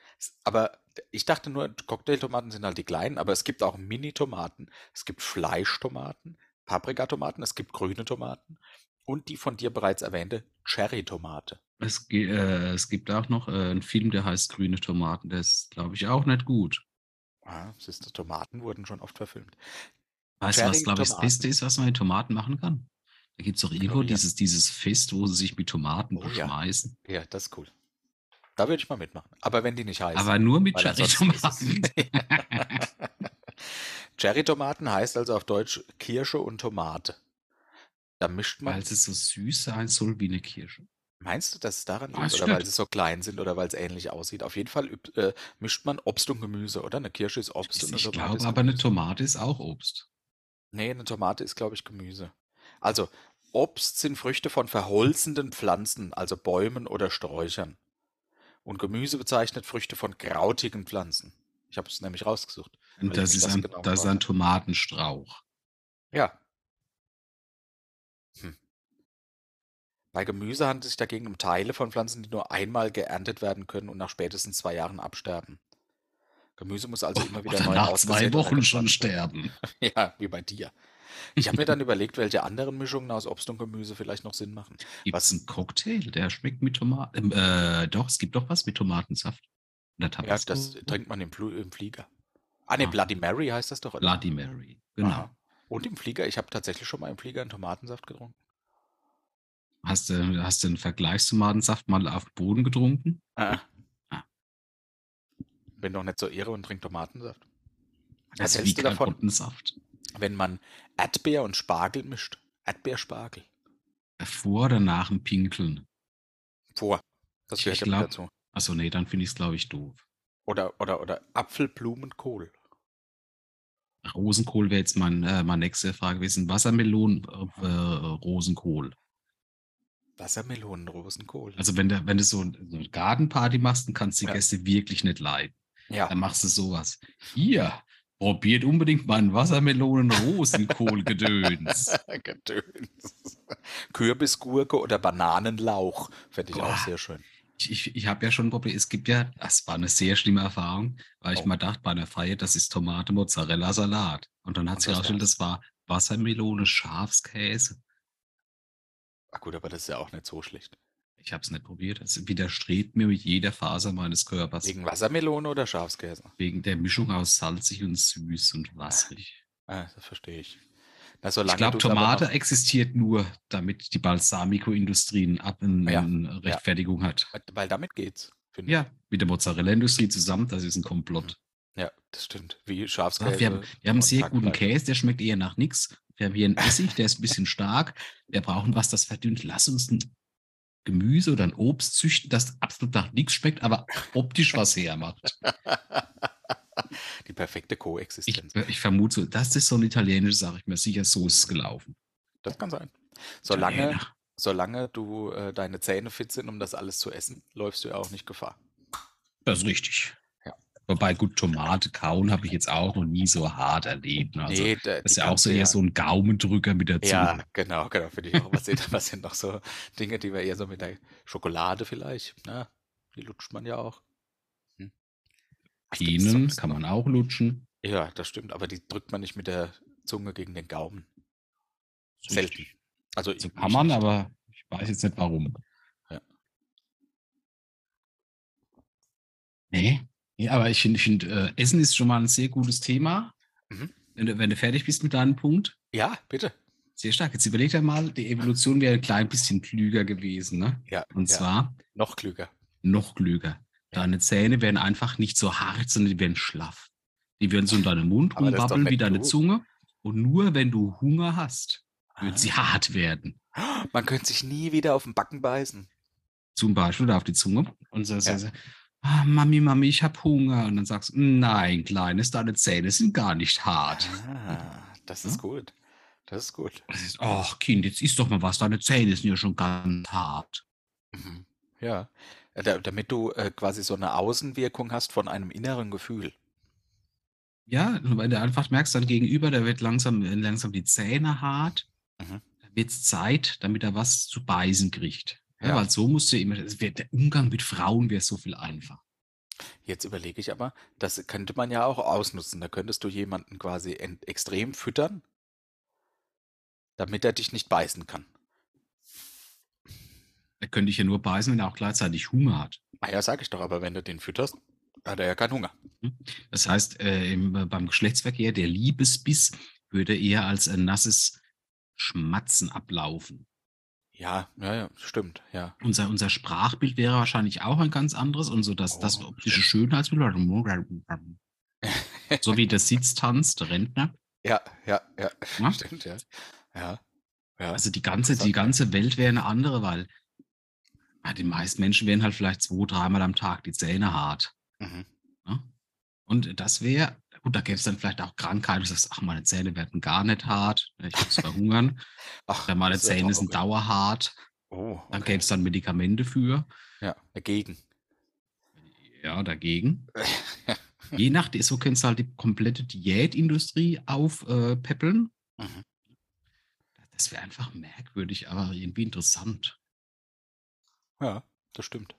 A: Aber ich dachte nur, Cocktailtomaten sind halt die kleinen, aber es gibt auch Mini-Tomaten, es gibt Fleischtomaten, Paprikatomaten, es gibt grüne Tomaten und die von dir bereits erwähnte Cherry-Tomate.
B: Es, äh, es gibt auch noch äh, einen Film, der heißt Grüne Tomaten. Der ist, glaube ich, auch nicht gut.
A: Ah, siehst Tomaten wurden schon oft verfilmt.
B: Weißt du, was, glaube ich, das. Beste ist, was man mit Tomaten machen kann? Da gibt es doch irgendwo dieses, dieses Fest, wo sie sich mit Tomaten
A: Oh ja.
B: beschmeißen.
A: Ja, das ist cool. Da würde ich mal mitmachen. Aber wenn die nicht heißen.
B: Aber nur mit Cherry-Tomaten.
A: Cherry-Tomaten heißt also auf Deutsch Kirsche und Tomate. Da mischt man.
B: Weil es so süß sein soll wie eine Kirsche.
A: Meinst du, dass es daran
B: Weiß
A: liegt?
B: ich
A: Oder weil sie so klein sind oder weil es ähnlich aussieht? Auf jeden Fall äh, mischt man Obst und Gemüse, oder? Eine Kirsche ist Obst und eine
B: Ich glaube aber, eine. Tomate ist auch Obst.
A: Nee, eine Tomate ist, glaube ich, Gemüse. Also, Obst sind Früchte von verholzenden Pflanzen, also Bäumen oder Sträuchern. Und Gemüse bezeichnet Früchte von krautigen Pflanzen. Ich habe es nämlich rausgesucht.
B: Und das ist,
A: das
B: ein,
A: genau
B: das ist ein Tomatenstrauch.
A: Ja. Hm. Bei Gemüse handelt es sich dagegen um Teile von Pflanzen, die nur einmal geerntet werden können und nach spätestens zwei Jahren absterben. Gemüse muss also immer wieder
B: Oder
A: neu
B: nach zwei Wochen schon sterben.
A: Ja, wie bei dir. Ich habe mir dann überlegt, welche anderen Mischungen aus Obst und Gemüse vielleicht noch Sinn machen.
B: Gibt
A: Was-
B: es einen Cocktail, der schmeckt mit Tomaten? Äh, doch, es gibt doch was mit Tomatensaft. Oder
A: Ja, das trinkt man im, Flu im Flieger. Ah, ne,
B: Ah.
A: Bloody Mary heißt das doch, oder?
B: Bloody Mary. Genau.
A: Aha. Und im Flieger, ich habe tatsächlich schon mal im Flieger einen Tomatensaft getrunken.
B: Hast du, hast du einen Vergleichstomatensaft mal auf dem Boden getrunken?
A: Ah.
B: Ah.
A: Bin doch nicht so irre und trinke Tomatensaft. Was
B: Das ist
A: hältst du davon,
B: Karottensaft.
A: Wenn man Erdbeer und Spargel mischt? Erdbeerspargel.
B: Vor oder nach dem Pinkeln?
A: Vor. Das
B: Ich
A: gehört mit
B: glaub-
A: dazu.
B: Achso, nee, dann finde ich es, glaube ich, doof.
A: Oder, oder, oder Apfelblumenkohl.
B: Rosenkohl wäre jetzt mein, äh, meine nächste Frage gewesen. Wassermelonen, äh, äh, Rosenkohl.
A: Wassermelonenrosenkohl.
B: Also wenn du, wenn du so eine Gartenparty machst, dann kannst du die
A: Ja.
B: Gäste wirklich nicht leiden.
A: ja.
B: Dann machst du sowas. Hier, probiert unbedingt meinen Wassermelonen-Rosenkohl-Gedöns.
A: Gedöns. Kürbisgurke oder Bananenlauch. Fände ich auch
B: Boah.
A: sehr schön.
B: Ich, ich, ich habe ja schon ein Problem. Es gibt ja, das war eine sehr schlimme Erfahrung, weil ich
A: Oh.
B: mal dachte, bei einer Feier, das ist Tomate, Mozzarella, Salat. Und dann hat sich herausgestellt, das war Wassermelone, Schafskäse.
A: Ach gut, aber das ist ja auch nicht so schlecht.
B: Ich habe es nicht probiert. Es widerstrebt mir mit jeder Faser meines Körpers.
A: Wegen Wassermelone oder Schafskäse?
B: Wegen der Mischung aus salzig und süß und wasserig.
A: Ah, das verstehe ich. Na,
B: Ich glaube, Tomate existiert nur, damit die Balsamico-Industrie eine Ab-
A: Ja,
B: Rechtfertigung hat.
A: Weil damit geht's, finde ich.
B: Ja, mit der Mozzarella-Industrie zusammen, das ist ein Komplott.
A: Ja, das stimmt. Wie
B: Ja,
A: Schafskäse.
B: wir, haben, wir haben einen sehr guten. Käse, der schmeckt eher nach nichts. Wir haben hier einen Essig, der ist ein bisschen stark. Wir brauchen was, das verdünnt. Lass uns ein Gemüse oder ein Obst züchten, das absolut nach nichts schmeckt, aber optisch was hermacht.
A: Die perfekte
B: Ich,
A: Koexistenz.
B: ich vermute, so, das ist so eine italienische Sache. Ich bin mir sicher, so ist es gelaufen.
A: Das kann sein. Solange,
B: Italiener.
A: solange du äh, deine Zähne fit sind, um das alles zu essen, läufst du ja auch nicht Gefahr.
B: Das ist richtig.
A: Ja.
B: Wobei, gut, Tomate kauen habe ich jetzt auch noch nie so hart erlebt. ne? Also,
A: nee, da,
B: das ist ja auch so eher so ein Gaumendrücker mit der Zunge.
A: Ja, genau, genau. Finde ich auch. Was sind, was sind noch so Dinge, die wir eher so mit der Schokolade vielleicht, ne? Die lutscht man ja auch. Hm.
B: Kann man auch lutschen.
A: Ja, das stimmt, aber die drückt man nicht mit der Zunge gegen den Gaumen. Selten. Also
B: So
A: ich
B: kann man,
A: nicht.
B: aber ich weiß jetzt nicht warum.
A: Ja.
B: Nee. Ja, aber ich finde, find, äh, Essen ist schon mal ein sehr gutes Thema.
A: Mhm.
B: Wenn, du, wenn du fertig bist mit deinem Punkt.
A: Ja, bitte.
B: Sehr stark. Jetzt überleg dir mal, die Evolution wäre ein klein bisschen klüger gewesen. Ne?
A: Ja,
B: Und
A: ja.
B: zwar
A: noch klüger.
B: noch klüger. Deine Zähne wären einfach nicht so hart, sondern die wären schlaff. Die würden so in deinem Mund rumwabbeln wie deine
A: du.
B: Zunge. Und nur wenn du Hunger hast, würden sie
A: Ah.
B: hart werden.
A: Man könnte sich nie wieder auf den Backen beißen.
B: Zum Beispiel oder auf die Zunge. Und so, so,
A: Ja.
B: so ah, Mami, Mami, ich habe Hunger. Und dann sagst du, nein, Kleines, deine Zähne sind gar nicht hart.
A: Ah, das ist
B: Ja.
A: gut. Das ist gut.
B: Ach, Kind, jetzt isst doch mal was, deine Zähne sind ja schon ganz hart.
A: Mhm. Ja. Äh, Da, damit du äh, quasi so eine Außenwirkung hast von einem inneren Gefühl.
B: Ja, weil du einfach merkst, dann gegenüber, da wird langsam, langsam die Zähne hart.
A: Mhm.
B: Da wird es Zeit, damit er was zu beißen kriegt. Ja. Weil so musst du immer, wird, der Umgang mit Frauen wäre so viel einfacher.
A: Jetzt überlege ich aber, das könnte man ja auch ausnutzen. Da könntest du jemanden quasi extrem füttern, damit er dich nicht beißen kann.
B: Da könnte ich ja nur beißen, wenn er auch gleichzeitig Hunger hat.
A: Ah ja, sag ich doch, aber wenn du den fütterst, hat er ja keinen Hunger.
B: Das heißt, äh, im, beim Geschlechtsverkehr, der Liebesbiss würde eher als ein nasses Schmatzen ablaufen.
A: Ja, ja, ja, stimmt, ja.
B: Unser, unser Sprachbild wäre wahrscheinlich auch ein ganz anderes und so das, das
A: Oh,
B: optische Schönheitsbild. So wie der Sitztanz, der Rentner.
A: Ja, ja, ja,
B: Ja?
A: stimmt, ja. Ja, ja.
B: Also die ganze, die ganze Welt wäre eine andere, weil ja, die meisten Menschen wären halt vielleicht zwei, dreimal am Tag die Zähne hart.
A: Mhm.
B: Und das wäre, gut, da gäbe es dann vielleicht auch Krankheiten, du sagst, ach, meine Zähne werden gar nicht hart, ich muss verhungern,
A: Ach,
B: oder meine Zähne sind
A: okay.
B: dauerhart,
A: Oh,
B: dann
A: okay.
B: gäbe es dann Medikamente für,
A: Ja, dagegen.
B: ja, dagegen. Je nachdem, so könntest du halt die komplette Diätindustrie aufpeppeln.
A: Mhm.
B: Das wäre einfach merkwürdig, aber irgendwie interessant.
A: Ja, das stimmt.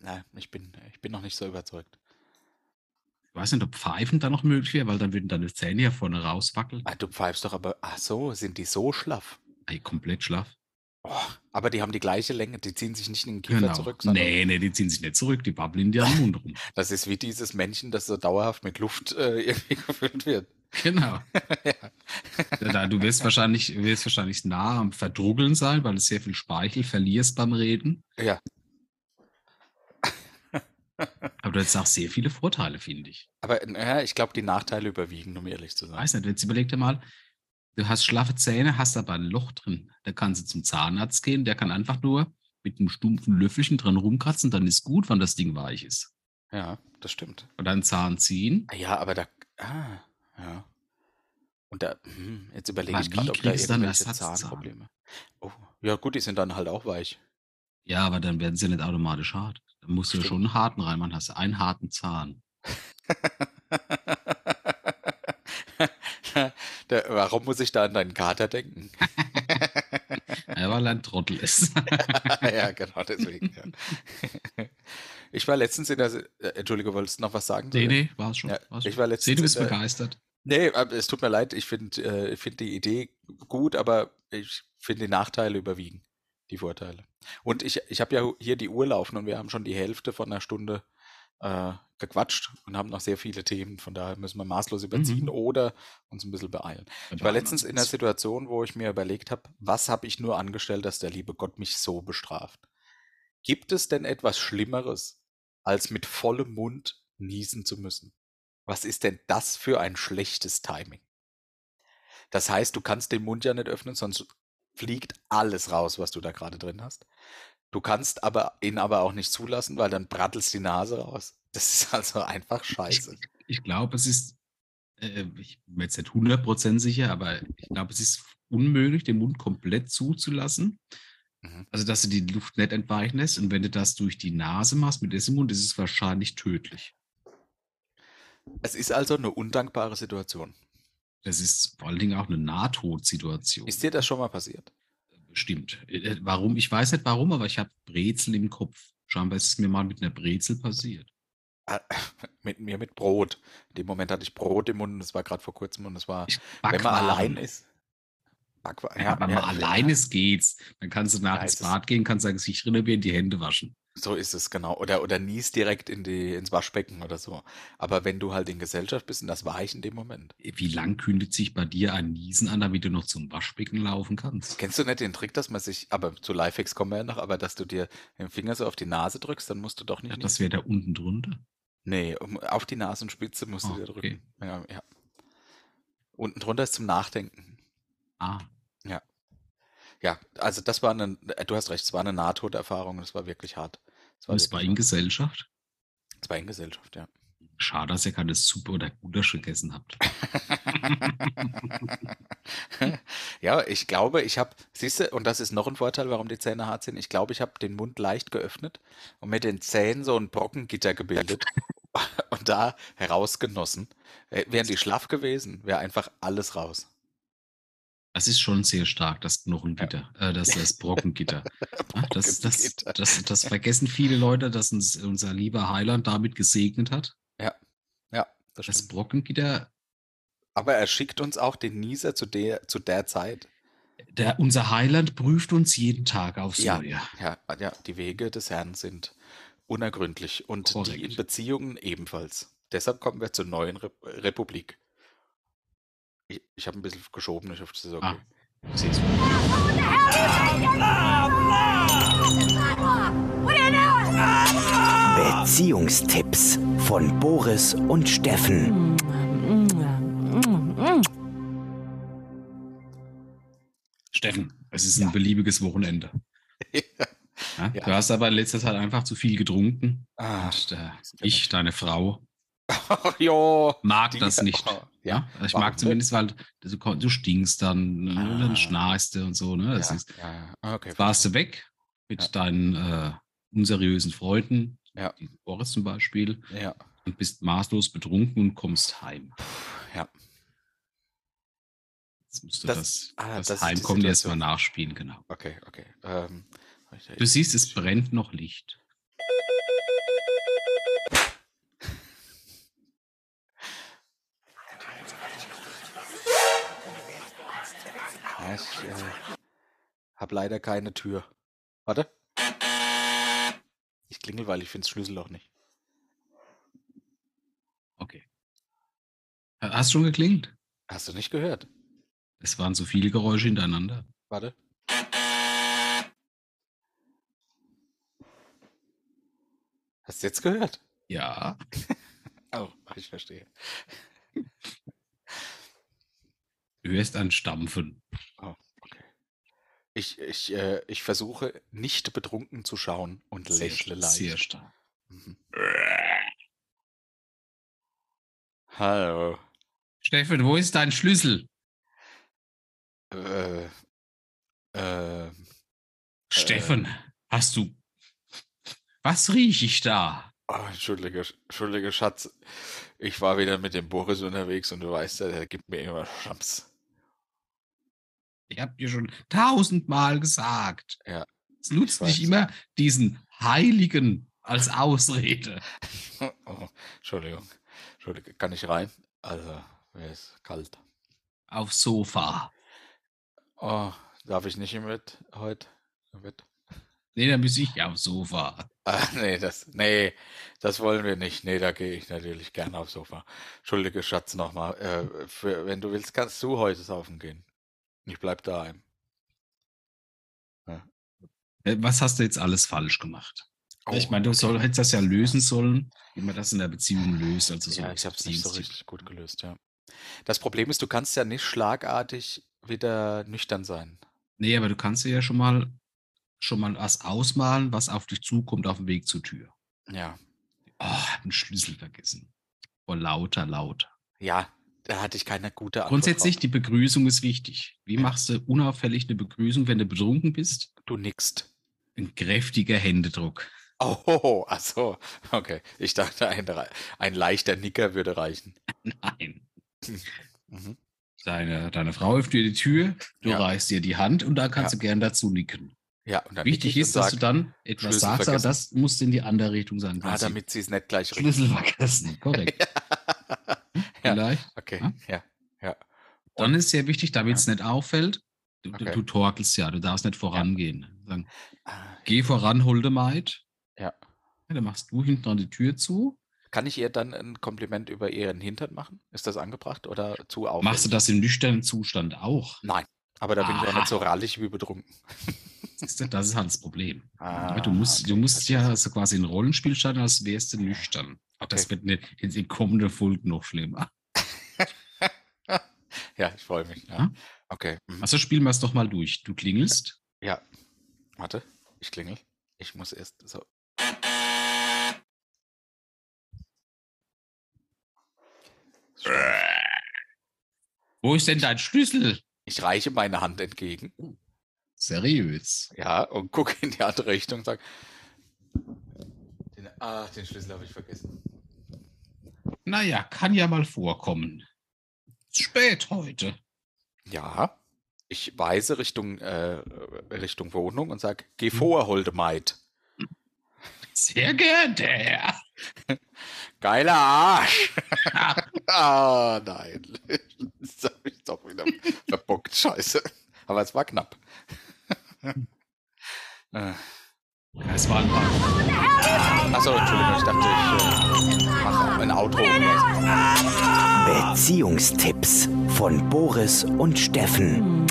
A: Nein, ich bin, ich bin noch nicht so überzeugt.
B: Ich weiß nicht, ob Pfeifen da noch möglich wäre, weil dann würden deine Zähne ja vorne rauswackeln.
A: Ah, du pfeifst doch aber, ach so, sind die so schlaff?
B: Ey, komplett schlaff.
A: Oh, aber die haben die gleiche Länge, die ziehen sich nicht in den Kiefer
B: Genau.
A: zurück,
B: nee, nee, die ziehen sich nicht zurück, die babbeln dir am Mund rum.
A: das ist wie dieses Männchen, das so dauerhaft mit Luft äh, irgendwie gefüllt wird.
B: Genau.
A: ja.
B: Du wirst wahrscheinlich, wirst wahrscheinlich nah am Verdruggeln sein, weil du sehr viel Speichel verlierst beim Reden.
A: ja,
B: Aber du hast auch sehr viele Vorteile, finde ich.
A: aber naja, ich glaube, die Nachteile überwiegen, um ehrlich zu sein.
B: Weiß nicht, jetzt überleg dir mal, du hast schlaffe Zähne, hast aber ein Loch drin. Da kannst du zum Zahnarzt gehen, der kann einfach nur mit einem stumpfen Löffelchen dran rumkratzen, dann ist gut, wann das Ding weich ist.
A: Ja, das stimmt.
B: Oder einen Zahn ziehen.
A: Ah Ja, aber da, ah, ja. Und da, hm, jetzt überlege ich gerade, ob da
B: dann
A: irgendwelche? Zahnprobleme. Oh, ja gut, die sind dann halt auch weich.
B: Ja, aber dann werden sie nicht automatisch hart. Da musst du ja schon einen harten reinmachen, hast einen harten Zahn.
A: Der, warum muss ich da an deinen Kater denken?
B: Ja, weil er ein Trottel ist.
A: ja, genau, deswegen. Ja. Ich war letztens in der. Se- äh, Entschuldige, wolltest du noch was sagen?
B: nee, nee, war's schon.
A: Ja,
B: war's schon.
A: ich war letztens
B: Sehe, du bist begeistert.
A: Nee, es tut mir leid, ich finde äh, find die Idee gut, aber ich finde die Nachteile überwiegen. Die Vorteile. Und ich, ich habe ja hier die Uhr laufen und wir haben schon die Hälfte von einer Stunde äh, gequatscht und haben noch sehr viele Themen. Von daher müssen wir maßlos überziehen
B: Mhm.
A: oder uns ein bisschen beeilen. Ich war letztens in einer Situation, wo ich mir überlegt habe, was habe ich nur angestellt, dass der liebe Gott mich so bestraft? Gibt es denn etwas Schlimmeres, als mit vollem Mund niesen zu müssen? Was ist denn das für ein schlechtes Timing? Das heißt, du kannst den Mund ja nicht öffnen, sonst fliegt alles raus, was du da gerade drin hast. Du kannst aber ihn aber auch nicht zulassen, weil dann brattelst die Nase raus. Das ist also einfach scheiße.
B: Ich, ich glaube, es ist, äh, ich bin mir jetzt nicht 100% sicher, aber ich glaube, es ist unmöglich, den Mund komplett zuzulassen.
A: Mhm.
B: Also, dass du die Luft nicht entweichen lässt. Und wenn du das durch die Nase machst mit diesem Mund, ist es wahrscheinlich tödlich.
A: Es ist also eine undankbare Situation.
B: Das ist vor allen Dingen auch eine Nahtodsituation.
A: Ist dir das schon mal passiert?
B: Stimmt. Äh, Warum? Ich weiß nicht warum, aber ich habe Brezel im Kopf. Scheinbar ist es mir mal mit einer Brezel passiert.
A: Ah, Mit mir mit Brot. In dem Moment hatte ich Brot im Mund und es war gerade vor kurzem und es war, wenn man allein ist. Backwaren,
B: Ja, wenn man allein ist, geht's. Dann kannst du nach
A: Ja,
B: ins Bad gehen, kannst dein Gesicht renovieren, die Hände waschen.
A: So ist es, genau. Oder, oder nies direkt in die, ins Waschbecken oder so. Aber wenn du halt in Gesellschaft bist, und das war ich in dem Moment.
B: Wie lang kündigt sich bei dir ein Niesen an, damit du noch zum Waschbecken laufen kannst?
A: Kennst du nicht den Trick, dass man sich, aber zu Lifehacks kommen wir ja noch, aber dass du dir den Finger so auf die Nase drückst, dann musst du doch nicht.
B: Ja, das wäre da unten drunter.
A: nee, auf die Nasenspitze musst du
B: Ah,
A: dir
B: okay.
A: drücken. Ja, ja. Unten drunter ist zum Nachdenken.
B: Ah,
A: Ja, also das war eine, du hast recht, es war eine Nahtoderfahrung, das war wirklich hart. Es war, wirklich
B: in. Gesellschaft.
A: es war in Gesellschaft, ja.
B: Schade, dass ihr keine Suppe oder Gulasch gegessen habt.
A: ja, ich glaube, ich habe, siehst du, und das ist noch ein Vorteil, warum die Zähne hart sind. Ich glaube, ich habe den Mund leicht geöffnet und mit den Zähnen so ein Brockengitter gebildet und da herausgenossen. Äh, Wären die schlaff gewesen, wäre einfach alles raus.
B: Das ist schon sehr stark, das Knochengitter, äh, das, das Brockengitter. Ja, das, das, das, das vergessen viele Leute, dass uns unser lieber Heiland damit gesegnet hat.
A: Ja, das
B: Das
A: stimmt.
B: Brockengitter,
A: Aber er schickt uns auch den Nieser zu der, zu der Zeit.
B: der, unser Heiland prüft uns jeden Tag aufs
A: Ja.
B: Neue.
A: Ja, ja, die Wege des Herrn sind unergründlich und die
B: Korrekt.
A: in Beziehungen ebenfalls. Deshalb kommen wir zur neuen Rep Republik. Ich, ich habe ein bisschen geschoben, ich hoffe, das ist okay.
B: Ah. Siehst du.
C: Beziehungstipps von Boris und Steffen.
B: Steffen, es ist ein beliebiges Wochenende. Ja?
A: Ja.
B: Du hast aber in letzter Zeit einfach zu viel getrunken.
A: Ah,
B: Und, äh,
A: ja
B: ich, deine Frau,
A: Ja.
B: mag
A: Die-
B: das nicht.
A: oh,
B: Ja,
A: ja.
B: ich
A: Warum
B: mag zumindest, weil du, du stinkst dann, ne,
A: Ah.
B: dann schnarchst du und so. Ne? Das
A: Ja,
B: ist,
A: ja, Okay.
B: warst du weg mit
A: Ja.
B: deinen äh, unseriösen Freunden,
A: Ja.
B: Boris zum Beispiel,
A: Ja,
B: und bist maßlos betrunken und kommst heim.
A: ja.
B: Jetzt musst du
A: Das-
B: das,
A: ah,
B: das,
A: das
B: Heimkommen erstmal nachspielen, genau.
A: Okay, okay. Ähm,
B: Du siehst, es brennt noch Licht.
A: Ja, ich äh, habe leider keine Tür. Warte. Ich klingel, weil ich finde das Schlüsselloch nicht.
B: Okay. Hast schon geklingelt?
A: Hast du nicht gehört?
B: Es waren so viele Geräusche hintereinander.
A: Warte. Hast du jetzt gehört?
B: Ja.
A: Oh, ich verstehe.
B: Du hörst ein Stampfen.
A: Oh, okay. Ich, ich, äh, ich versuche nicht betrunken zu schauen und
B: Sehr,
A: lächle leicht.
B: sehr stark.
A: Mhm. Hallo.
B: Steffen, wo ist dein Schlüssel?
A: Äh, äh,
B: Steffen, hast du. Was rieche ich da?
A: oh, entschuldige, entschuldige, Schatz. Ich war wieder mit dem Boris unterwegs und du weißt ja, der gibt mir immer Schnaps.
B: Ich habe dir schon tausendmal gesagt.
A: Ja,
B: Es nutzt
A: ich
B: nicht immer diesen Heiligen als Ausrede.
A: Oh, Entschuldigung. Entschuldige, kann ich rein? Also, mir ist kalt.
B: Aufs Sofa.
A: Oh, darf ich nicht mit heute? wird.
B: Nee, dann müsste ich ja aufs Sofa.
A: Ah, nee, das, nee, das wollen wir nicht. Nee, da gehe ich natürlich gerne aufs Sofa. Entschuldige, Schatz, nochmal. Äh, wenn du willst, kannst du heute saufen gehen. Ich bleib daheim.
B: Äh, Was hast du jetzt alles falsch gemacht? ich
A: Oh,
B: meine, du
A: okay.
B: soll, hättest das ja lösen sollen, wie man das in der Beziehung löst. Also so
A: Ja, ich habe es nicht so richtig gut gelöst, ja. Das Problem ist, du kannst ja nicht schlagartig wieder nüchtern sein.
B: Nee, aber du kannst dir ja schon mal schon mal was ausmalen, was auf dich zukommt auf dem Weg zur Tür.
A: Ja.
B: Oh, einen Schlüssel vergessen. Vor lauter, lauter.
A: Ja, da hatte ich keine gute Antwort
B: Grundsätzlich,
A: drauf.
B: die Begrüßung ist wichtig. Wie
A: Ja.
B: machst du unauffällig eine Begrüßung, wenn du betrunken bist?
A: Du nickst.
B: Ein kräftiger Händedruck.
A: Oh, ach so. Okay. Ich dachte, ein, ein leichter Nicker würde reichen.
B: Nein.
A: Mhm.
B: Deine, deine Frau öffnet dir die Tür, du
A: Ja.
B: reichst dir die Hand und dann kannst
A: Ja.
B: du gern dazu nicken.
A: Ja,
B: Wichtig
A: ich
B: ist, dass du dann etwas sagst, aber
A: vergessen.
B: das muss in die andere Richtung sein.
A: Ah, damit sie es nicht gleich riechen.
B: Schlüssel vergessen. Korrekt.
A: Ja.
B: Vielleicht.
A: Okay,
B: Ja.
A: ja. ja.
B: Dann ist sehr wichtig, damit es nicht auffällt. Du, du,
A: Okay.
B: du torkelst ja, du darfst nicht vorangehen. Sagen,
A: Ah,
B: geh voran, holde Maid.
A: Ja.
B: Ja, dann machst du hinten an die Tür zu.
A: Kann ich ihr dann ein Kompliment über ihren Hintern machen? Ist das angebracht oder zu auffällig?
B: Machst du das im nüchternen Zustand auch?
A: Nein, aber da bin ich auch nicht so rallig wie betrunken.
B: Siehst du, Das ist halt das Problem.
A: Ah,
B: du musst,
A: okay,
B: du musst ja so quasi ein Rollenspiel starten, als wärst du nüchtern. Das
A: Okay.
B: wird ne, in den kommenden Folgen noch schlimmer.
A: Ja, ich freue mich. Ja.
B: Ja?
A: Okay. mhm.
B: Also spielen wir es doch mal durch. Du klingelst.
A: Ja. Warte, ich klingel. Ich muss erst so.
B: Wo ist denn dein Schlüssel?
A: Ich reiche meine Hand entgegen,
B: Seriös.
A: ja, und gucke in die andere Richtung und sage, den, ah, den Schlüssel habe ich vergessen.
B: Naja, kann ja mal vorkommen. Ist spät heute.
A: Ja, ich weise Richtung, äh, Richtung Wohnung und sage, geh
B: Hm.
A: vor, holde Maid.
B: Sehr geehrter Herr.
A: Geiler Arsch! ah, nein. Das habe ich doch wieder verbockt. Scheiße. Aber es war knapp. Äh,
B: Es war ein paar.
A: Achso, Entschuldigung, ich dachte, ich äh, mache ein Outro. oder
C: Beziehungstipps von Boris und Steffen.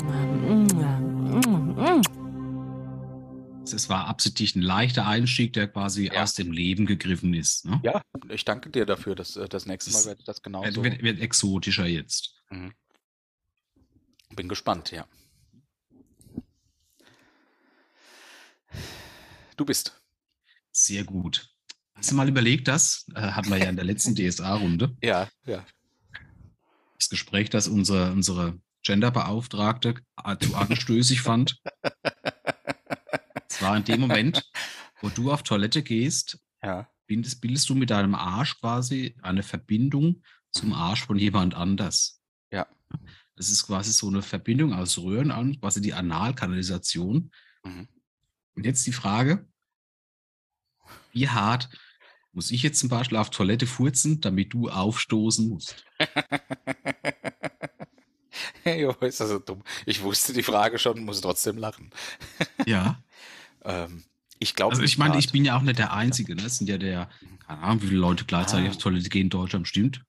B: Es war absichtlich ein leichter Einstieg, der quasi
A: Ja.
B: aus dem Leben gegriffen ist. Ne?
A: Ja, ich danke dir dafür. Dass, äh, das nächste Mal werde ich das genau
B: Wird, wird, wird exotischer jetzt.
A: Mhm. Bin gespannt, ja. Du bist.
B: Sehr gut. Hast du mal überlegt, das äh, hatten wir ja in der letzten DSA-Runde,
A: Ja, ja.
B: das Gespräch, das unsere, unsere Genderbeauftragte zu anstößig fand. Es war in dem Moment, wo du auf Toilette gehst,
A: Ja.
B: bindest, bildest du mit deinem Arsch quasi eine Verbindung zum Arsch von jemand anders.
A: Ja.
B: Das ist quasi so eine Verbindung aus Röhren an, quasi die Analkanalisation.
A: Mhm.
B: Und jetzt die Frage, wie hart muss ich jetzt zum Beispiel auf Toilette furzen, damit du aufstoßen musst?
A: jo, ist das so dumm. Ich wusste die Frage schon, muss trotzdem lachen.
B: Ja.
A: Ähm, ich glaube,
B: Also ich meine, ich bin ja auch nicht der Einzige. Ne? Es sind ja der, keine Ahnung, wie viele Leute gleichzeitig
A: Ah.
B: auf Toilette gehen in Deutschland, stimmt?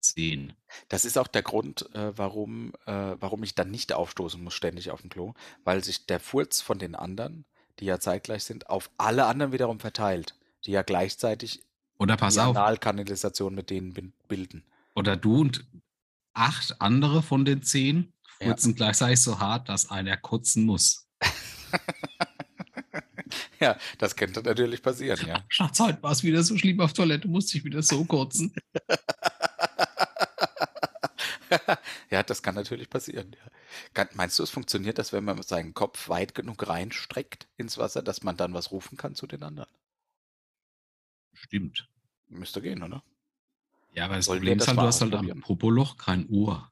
B: Zehn.
A: Das ist auch der Grund, äh, warum, äh, warum ich dann nicht aufstoßen muss ständig auf dem Klo, weil sich der Furz von den anderen, die ja zeitgleich sind, auf alle anderen wiederum verteilt, die ja gleichzeitig
B: Oder pass
A: die
B: auf,
A: Analkanalisation mit denen bilden.
B: oder du und acht andere von den zehn
A: Ja.
B: furzen gleichzeitig so hart, dass einer kotzen muss.
A: Ja, das könnte natürlich passieren, ja.
B: Schatz, heute war es wieder so schlimm auf Toilette, musste ich wieder so kotzen.
A: ja, das kann natürlich passieren. Ja. Kann, meinst du, es funktioniert, dass wenn man seinen Kopf weit genug reinstreckt ins Wasser, dass man dann was rufen kann zu den anderen?
B: Stimmt.
A: Müsste gehen, oder?
B: Ja, aber das
A: Wollen wir
B: Problem ist halt, du hast halt am? Popoloch kein Ohr.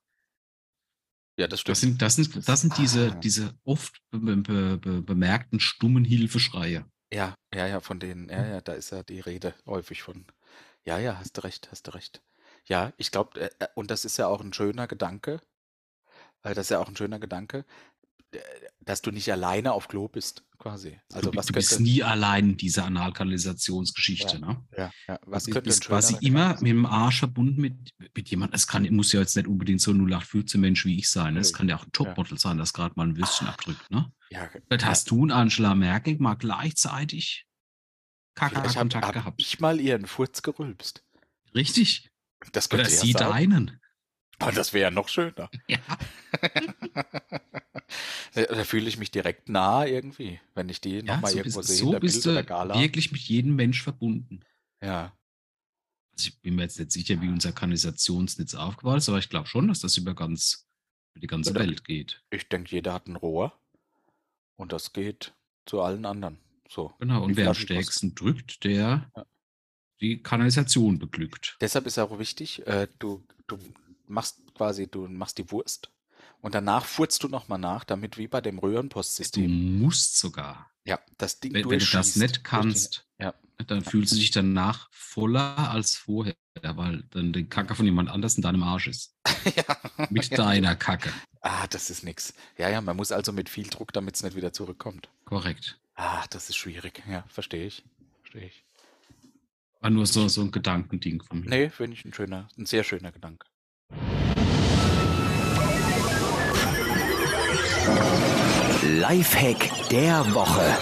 A: Ja, das stimmt.
B: Das sind, das sind, das sind diese,
A: Ah.
B: diese oft be be be bemerkten stummen Hilfeschreie.
A: Ja, ja, ja, von denen, ja, ja, da ist ja die Rede häufig von. Ja, ja, hast du recht, hast du recht. Ja, ich glaube, äh, äh, und das ist ja auch ein schöner Gedanke. Äh, das ist ja auch ein schöner Gedanke. dass du nicht alleine auf Klo bist, quasi. Also
B: du,
A: was
B: du bist nie allein in dieser Analkanalisationsgeschichte, ne?
A: ja, ja, was
B: Du
A: könnte
B: bist quasi immer
A: Gedanke
B: mit dem Arsch verbunden mit, mit jemandem. Es kann, muss ja jetzt nicht unbedingt so ein 0815 Mensch wie ich sein. ne? Es kann ja auch ein Topmodel sein, das gerade mal ein Würstchen abdrückt. Ne?
A: sein? Ja, ja.
B: hast du und Angela Merkel mal gleichzeitig Kaka-Kontakt
A: hab
B: gehabt.
A: ich mal ihren Furz gerülpst.
B: Richtig.
A: Das
B: Oder
A: könnte ja
B: sie
A: sein.
B: deinen.
A: Oh, das wäre ja noch schöner.
B: Ja.
A: da da fühle ich mich direkt nah irgendwie, wenn ich die
B: Ja,
A: nochmal
B: so
A: irgendwo
B: bist,
A: sehe,
B: so
A: der
B: bist
A: Bild- oder
B: du
A: Gala.
B: wirklich mit jedem Mensch verbunden.
A: Ja,
B: Also ich bin mir jetzt nicht sicher, wie unser Kanalisationsnetz aufgebaut ist, aber ich glaube schon, dass das über ganz über die ganze
A: Oder-
B: Welt geht.
A: ich denke, jeder hat ein Rohr und das geht zu allen anderen. So.
B: Genau. Und wer am stärksten drückt, der
A: Ja.
B: Die Kanalisation beglückt.
A: Deshalb ist auch wichtig, äh, du, du machst quasi, du machst die Wurst und danach furzt du nochmal nach, damit wie bei dem
B: Du
A: Röhrenpostsystem,
B: musst sogar.
A: ja, das Ding
B: Wenn, wenn du das nicht kannst,
A: Ja.
B: dann fühlst du dich danach voller als vorher, weil dann die Kacke von jemand anders in deinem Arsch ist.
A: ja.
B: Mit deiner Kacke.
A: Ah, das ist nix. Ja, ja, man muss also mit viel Druck, damit es nicht wieder zurückkommt.
B: Korrekt.
A: Ah, das ist schwierig. Ja, verstehe ich. Verstehe ich.
B: War nur so, so ein Gedankending von mir.
A: Nee, finde ich ein schöner, ein sehr schöner Gedanke.
C: Lifehack der Woche.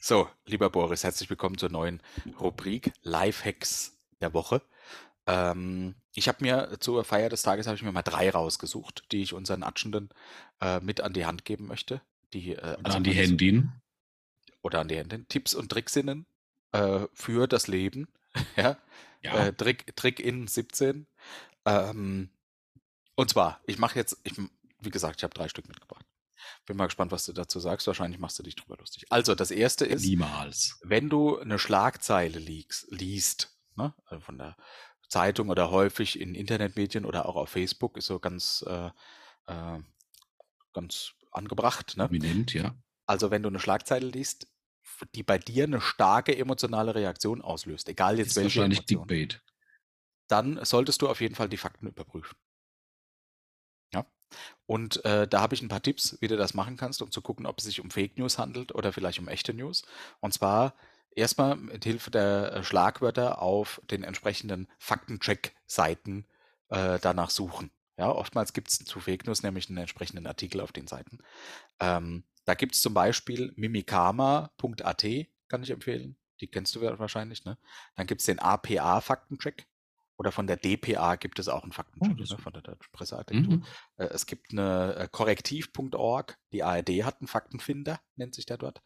A: So, lieber Boris, herzlich willkommen zur neuen Rubrik Lifehacks der Woche. Ähm, ich habe mir zur Feier des Tages habe ich mir mal drei rausgesucht, die ich unseren Atschenden äh, mit an die Hand geben möchte. Die, äh, also
B: an die Händin.
A: Oder an Hände. Tipps und Tricksinnen äh, für das Leben. ja.
B: Ja.
A: Äh, Trick, Trick in 17. Ähm, und zwar, ich mache jetzt, ich, wie gesagt, ich habe drei Stück mitgebracht. Bin mal gespannt, was du dazu sagst. Wahrscheinlich machst du dich drüber lustig. Also, das erste ist,
B: Niemals.
A: wenn du eine Schlagzeile liegst, liest, ne, also von der Zeitung oder häufig in Internetmedien oder auch auf Facebook, ist so ganz, äh, äh, ganz angebracht. Ne?
B: Prominent, ja.
A: Also wenn du eine Schlagzeile liest, die bei dir eine starke emotionale Reaktion auslöst, egal jetzt
B: Ist
A: welche
B: wahrscheinlich
A: Emotion,
B: Clickbait.
A: dann solltest du auf jeden Fall die Fakten überprüfen. Ja. Und äh, da habe ich ein paar Tipps, wie du das machen kannst, um zu gucken, ob es sich um Fake News handelt oder vielleicht um echte News. Und zwar erstmal mit Hilfe der äh, Schlagwörter auf den entsprechenden Faktencheck-Seiten äh, danach suchen. Ja, oftmals gibt es zu Fake News nämlich einen entsprechenden Artikel auf den Seiten. Ähm, da gibt es zum Beispiel mimikama.at, kann ich empfehlen. Die kennst du wahrscheinlich, ne? Dann gibt es den APA-Faktencheck. Oder von der DPA gibt es auch einen Faktencheck,
B: das-
A: ne, von der Deutschen Presseagentur.
B: Mhm.
A: Äh, Es gibt eine äh, korrektiv.org, die ARD hat einen Faktenfinder, nennt sich der dort.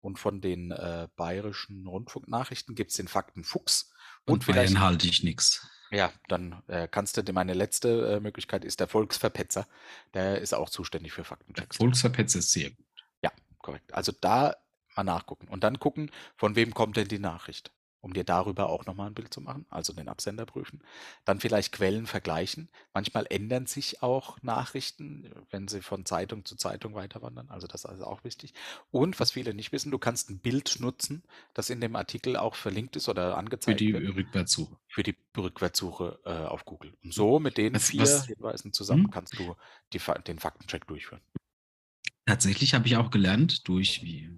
A: Und von den äh, bayerischen Rundfunknachrichten gibt es den Faktenfuchs.
B: Und,
A: Und vielleicht,
B: halte ich nichts.
A: ja, dann äh, kannst du, meine letzte äh, Möglichkeit ist der Volksverpetzer. Der ist auch zuständig für Faktenchecks.
B: Volksverpetzer ist sehr gut.
A: Korrekt. Also da mal nachgucken und dann gucken, von wem kommt denn die Nachricht, um dir darüber auch nochmal ein Bild zu machen, also den Absender prüfen. Dann vielleicht Quellen vergleichen. Manchmal ändern sich auch Nachrichten, wenn sie von Zeitung zu Zeitung weiterwandern. Also das ist also auch wichtig. Und was viele nicht wissen, du kannst ein Bild nutzen, das in dem Artikel auch verlinkt ist oder
B: Für
A: angezeigt
B: die
A: wird,
B: Rückwärtssuche.
A: für die Rückwärtssuche äh, auf Google. Und so mit den
B: Was-
A: vier
B: was-
A: Hinweisen zusammen
B: Hm?
A: kannst du die, den Faktencheck durchführen.
B: Tatsächlich habe ich auch gelernt durch, wie,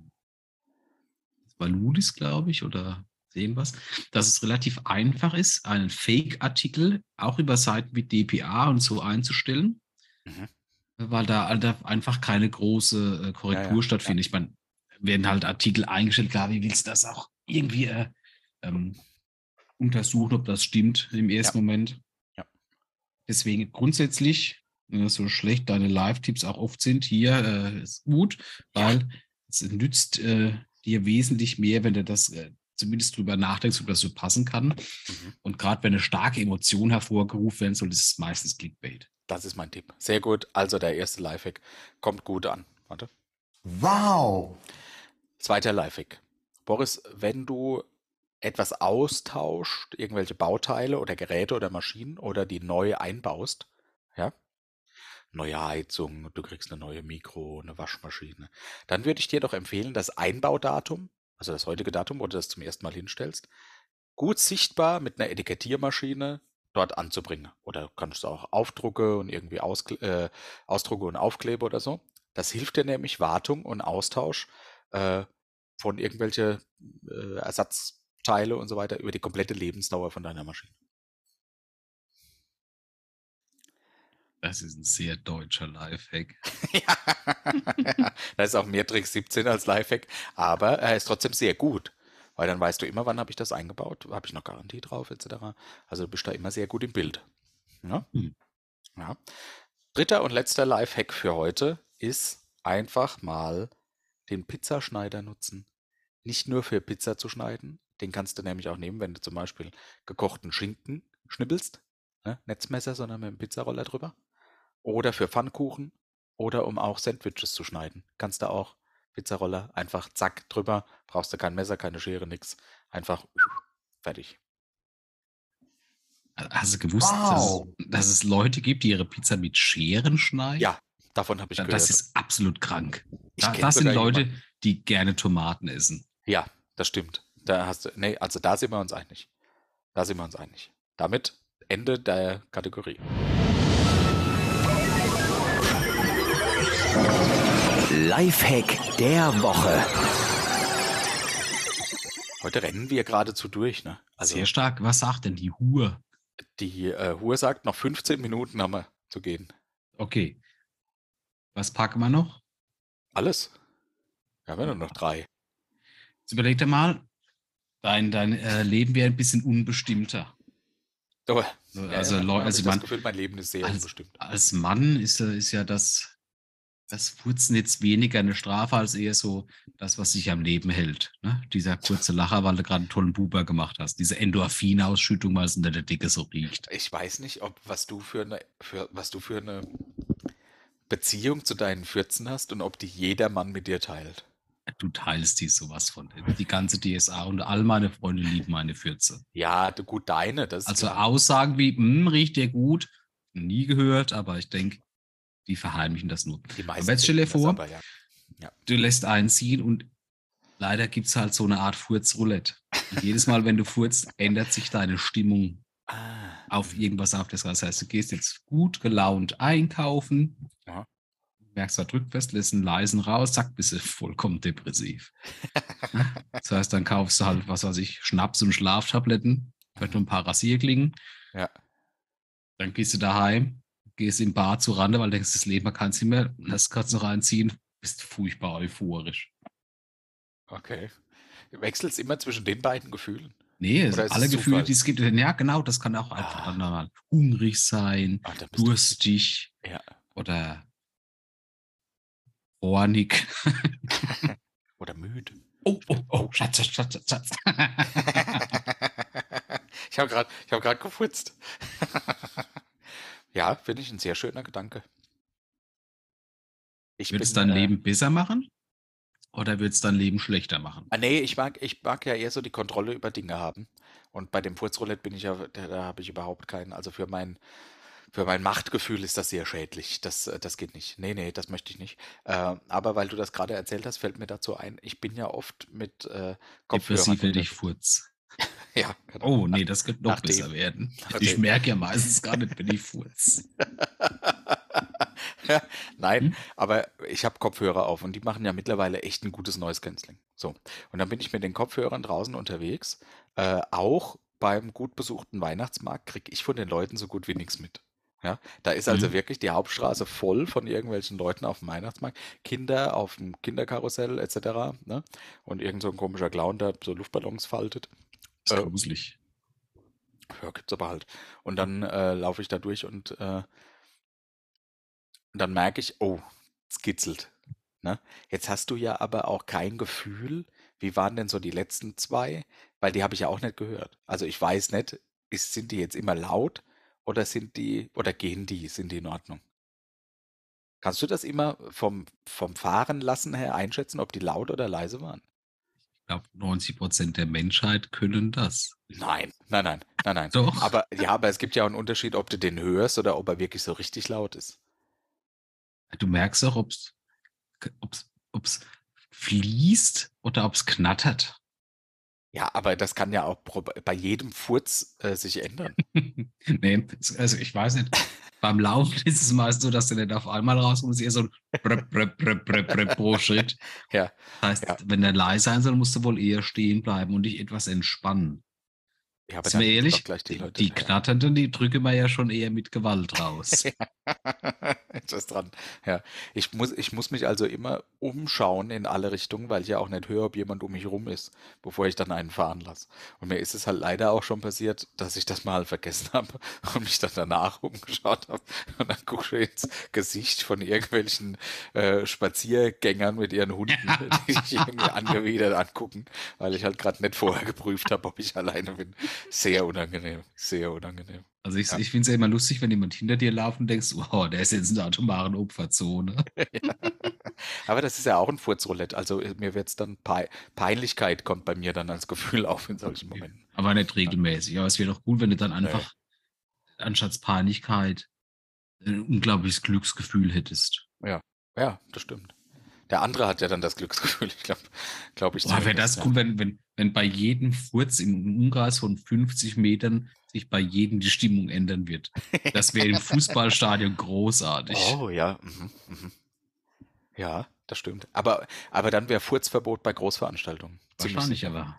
B: das war Ludis, glaube ich, oder sehen was, dass es relativ einfach ist, einen Fake-Artikel auch über Seiten wie DPA und so einzustellen,
A: Mhm.
B: weil da da einfach keine große äh, Korrektur
A: Ja, ja,
B: stattfindet. Ich meine, werden halt Artikel eingestellt, klar, wie willst du das auch irgendwie äh, ähm, untersuchen, ob das stimmt im ersten Moment.
A: Ja.
B: Deswegen grundsätzlich, so schlecht deine Live-Tipps auch oft sind, hier äh, ist gut,
A: Ja.
B: weil es nützt äh, dir wesentlich mehr, wenn du das äh, zumindest drüber nachdenkst, ob das so passen kann.
A: Mhm.
B: Und gerade wenn eine starke Emotion hervorgerufen werden soll, ist es meistens Clickbait.
A: Das ist mein Tipp. Sehr gut. Also der erste Lifehack kommt gut an. Warte.
D: Wow!
A: Zweiter Lifehack. Boris, wenn du etwas austauscht, irgendwelche Bauteile oder Geräte oder Maschinen oder die neu einbaust, ja, neue Heizung, du kriegst eine neue Mikro, eine Waschmaschine, dann würde ich dir doch empfehlen, das Einbaudatum, also das heutige Datum, wo du das zum ersten Mal hinstellst, gut sichtbar mit einer Etikettiermaschine dort anzubringen. Oder kannst du auch Aufdrucke und irgendwie Auskle äh, Ausdrucke und Aufklebe oder so. Das hilft dir nämlich Wartung und Austausch äh, von irgendwelche äh, Ersatzteile und so weiter über die komplette Lebensdauer von deiner Maschine.
B: Das ist ein sehr deutscher Lifehack.
A: ja, da ist auch mehr Trick 17 als Lifehack, aber er ist trotzdem sehr gut. Weil dann weißt du immer, wann habe ich das eingebaut, habe ich noch Garantie drauf, etc. Also du bist da immer sehr gut im Bild. Ja?
B: Hm.
A: Ja. Dritter und letzter Lifehack für heute ist einfach mal den Pizzaschneider nutzen. Nicht nur für Pizza zu schneiden, den kannst du nämlich auch nehmen, wenn du zum Beispiel gekochten Schinken schnippelst. Ne? Netzmesser, sondern mit dem Pizzaroller drüber. Oder für Pfannkuchen oder um auch Sandwiches zu schneiden. Kannst du auch Pizzaroller einfach zack drüber, brauchst du kein Messer, keine Schere, nix. Einfach fertig.
B: Hast du gewusst,
D: Wow.
B: dass, dass es Leute gibt, die ihre Pizza mit Scheren schneiden?
A: Ja, davon habe ich
B: Da-
A: gehört.
B: Das ist absolut krank. Da, das sind Leute,
A: jemanden.
B: die gerne Tomaten essen.
A: Ja, das stimmt. Da hast du, nee, also da sind wir uns einig. Da sind wir uns einig. Damit Ende der Kategorie.
C: Lifehack der Woche.
A: Heute rennen wir geradezu durch, ne? Also
B: Sehr stark. Was sagt denn die Hur?
A: die äh, Uhr sagt, noch 15 Minuten haben wir zu gehen.
B: Okay. Was packen wir noch?
A: Alles. Wir haben ja nur noch drei.
B: Jetzt überleg dir mal, dein, dein äh, Leben wäre ein bisschen unbestimmter.
A: Aber,
B: Also, Leu-
A: hab
B: also
A: ich
B: man-
A: das Gefühl, mein Leben ist sehr
B: als-
A: unbestimmt.
B: Als Mann ist, äh, ist ja das, das Furzen jetzt weniger eine Strafe als eher so das, was sich am Leben hält. Ne? Dieser kurze Lacher, weil du gerade einen tollen Buber gemacht hast. Diese Endorphinausschüttung, weil es in der Dicke so riecht.
A: Ich weiß nicht, ob was du für eine, für, was du für eine Beziehung zu deinen Fürzen hast und ob die jeder Mann mit dir teilt.
B: Du teilst die sowas von. Die ganze DSA und all meine Freunde lieben meine Fürze.
A: Ja, gut, deine,
B: Also
A: klar.
B: Aussagen wie, "Hm, riecht der gut, nie gehört, aber ich denke, die verheimlichen das nur.
A: Die meisten
B: jetzt stell dir vor,
A: aber, ja.
B: Du lässt einziehen und leider gibt es halt so eine Art Furzroulette. Und jedes Mal, wenn du furzt, ändert sich deine Stimmung
A: Ah,
B: auf irgendwas auf das. Das heißt, du gehst jetzt gut gelaunt einkaufen,
A: Ja.
B: merkst da drückfest, lässt einen leisen raus, zack, bist du vollkommen depressiv. das heißt, dann kaufst du halt, was weiß ich, Schnaps und Schlaftabletten, vielleicht noch ein paar Rasierklingen.
A: Ja.
B: Dann gehst du daheim, gehst im Bar zu Rande, weil du denkst, das Leben kann nicht mehr, lässt kurz noch reinziehen, bist furchtbar euphorisch.
A: okay. Wechselst immer zwischen den beiden Gefühlen.
B: Nee, es alle
A: es
B: Gefühle, die es gibt. Ja, genau, das kann auch einfach
A: Ah.
B: dann mal hungrig sein,
A: du-
B: durstig
A: Ja.
B: oder hornig.
A: Oder müde.
B: Oh, oh, oh, Schatz, Schatz, Schatz, Schatz.
A: ich habe gerade hab grad gefurzt. ja, finde ich ein sehr schöner Gedanke. Ich
B: Würde es dein
A: äh,
B: Leben besser machen oder würde es dein Leben schlechter machen?
A: Ah, nee, ich mag, ich mag ja eher so die Kontrolle über Dinge haben. Und bei dem Furzroulette bin ich ja, da, da habe ich überhaupt keinen. Also für mein, für mein Machtgefühl ist das sehr schädlich. Das, äh, das geht nicht. Nee, nee, das möchte ich nicht. Äh, aber weil du das gerade erzählt hast, fällt mir dazu ein, ich bin ja oft mit äh, Kopfhörern.
B: Depressiv werde ich
A: unterwegs.
B: furz.
A: Ja, genau.
B: Oh, nee, das könnte noch
A: Nachdem.
B: besser werden.
A: Nachdem.
B: Ich merke ja meistens gar nicht, wenn ich furz.
A: Nein,
B: Hm?
A: aber ich habe Kopfhörer auf und die machen ja mittlerweile echt ein gutes Noise Cancelling. So. Und dann bin ich mit den Kopfhörern draußen unterwegs. Äh, auch beim gut besuchten Weihnachtsmarkt kriege ich von den Leuten so gut wie nichts mit. Ja, da ist also
B: Mhm.
A: wirklich die Hauptstraße voll von irgendwelchen Leuten auf dem Weihnachtsmarkt. Kinder auf dem Kinderkarussell etc. Ne? Und irgend so ein komischer Clown, der so Luftballons faltet.
B: Das ist
A: Äh,
B: gruselig.
A: Ja, gibt's aber halt. Und dann äh, laufe ich da durch und äh, dann merke ich, oh, es kitzelt. Ne? Jetzt hast du ja aber auch kein Gefühl, wie waren denn so die letzten zwei? Weil die habe ich ja auch nicht gehört. Also ich weiß nicht, ist, sind die jetzt immer laut oder sind die, oder gehen die, sind die in Ordnung? Kannst du das immer vom, vom Fahren lassen her einschätzen, ob die laut oder leise waren?
B: Glaube, 90 Prozent der Menschheit können das.
A: Nein, nein, nein, nein, nein.
B: Doch.
A: Aber ja, aber es gibt ja auch einen Unterschied, ob du den hörst oder ob er wirklich so richtig laut ist.
B: Du merkst auch, ob es ob's, ob's fließt oder ob es knattert.
A: Ja, aber das kann ja auch pro bei jedem Furz, äh, sich ändern.
B: nee, also ich weiß nicht. Beim Laufen ist es meist so, dass du nicht auf einmal raus musst, eher so ein Brep, Brep, Brep, Brep, Brep pro Schritt.
A: Ja,
B: Das heißt,
A: Ja.
B: wenn der leise sein soll, musst du wohl eher stehen bleiben und dich etwas entspannen.
A: Ja, aber
B: Sind wir ehrlich,
A: gleich die Leute
B: die knatternden, die drücken wir ja schon eher mit Gewalt raus.
A: Ist das dran. Ja. Ich muss, ich muss mich also immer umschauen in alle Richtungen, weil ich ja auch nicht höre, ob jemand um mich rum ist, bevor ich dann einen fahren lasse. Und mir ist es halt leider auch schon passiert, dass ich das mal vergessen habe und mich dann danach umgeschaut habe. Und dann gucke ich ins Gesicht von irgendwelchen äh, Spaziergängern mit ihren Hunden, die sich irgendwie angewidert angucken, weil ich halt gerade nicht vorher geprüft habe, ob ich alleine bin. Sehr unangenehm, sehr unangenehm.
B: Also ich,
A: Ja.
B: ich finde es ja immer lustig, wenn jemand hinter dir läuft und denkst, oh, der ist jetzt in der atomaren Opferzone.
A: Aber das ist ja auch ein Furzroulette. Also äh, mir wird's dann Pe Peinlichkeit kommt bei mir dann als Gefühl auf in solchen Momenten.
B: Aber nicht regelmäßig. Aber es wäre doch gut, wenn du dann einfach anstatt Peinlichkeit ein unglaubliches Glücksgefühl hättest.
A: Ja, das stimmt. Der andere hat ja dann das Glücksgefühl. Ich glaube, glaube ich.
B: Boah, wäre das cool, wenn, wenn, wenn bei jedem Furz im Umkreis von 50 Metern sich bei jedem die Stimmung ändern wird. Das wäre im Fußballstadion großartig.
A: Oh ja. Mhm, mhm. Ja, das stimmt. Aber, aber dann wäre Furzverbot bei Großveranstaltungen.
B: Wahrscheinlich aber.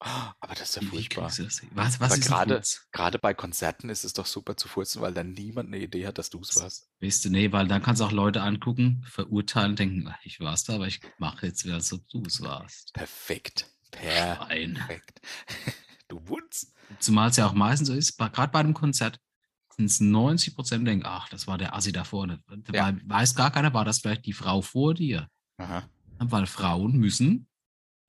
A: Ah, Aber das ist ja furchtbar.
B: Was, was ist
A: gerade-? Gerade bei Konzerten ist es doch super zu furzen, weil dann niemand eine Idee hat, dass du es warst.
B: Weißt du, nee, weil dann kannst du auch Leute angucken, verurteilen, denken, "Ach, ich war's da, aber ich mache jetzt wieder, als ob du es warst.
A: Perfekt.
B: Schwein.
A: Perfekt. Du Wutz.
B: Zumal es ja auch meistens so ist, gerade bei einem Konzert sind es 90 Prozent denken, ach, das war der Assi da vorne. Dabei weiß gar keiner, war das vielleicht die Frau vor dir.
A: Aha.
B: Weil Frauen müssen,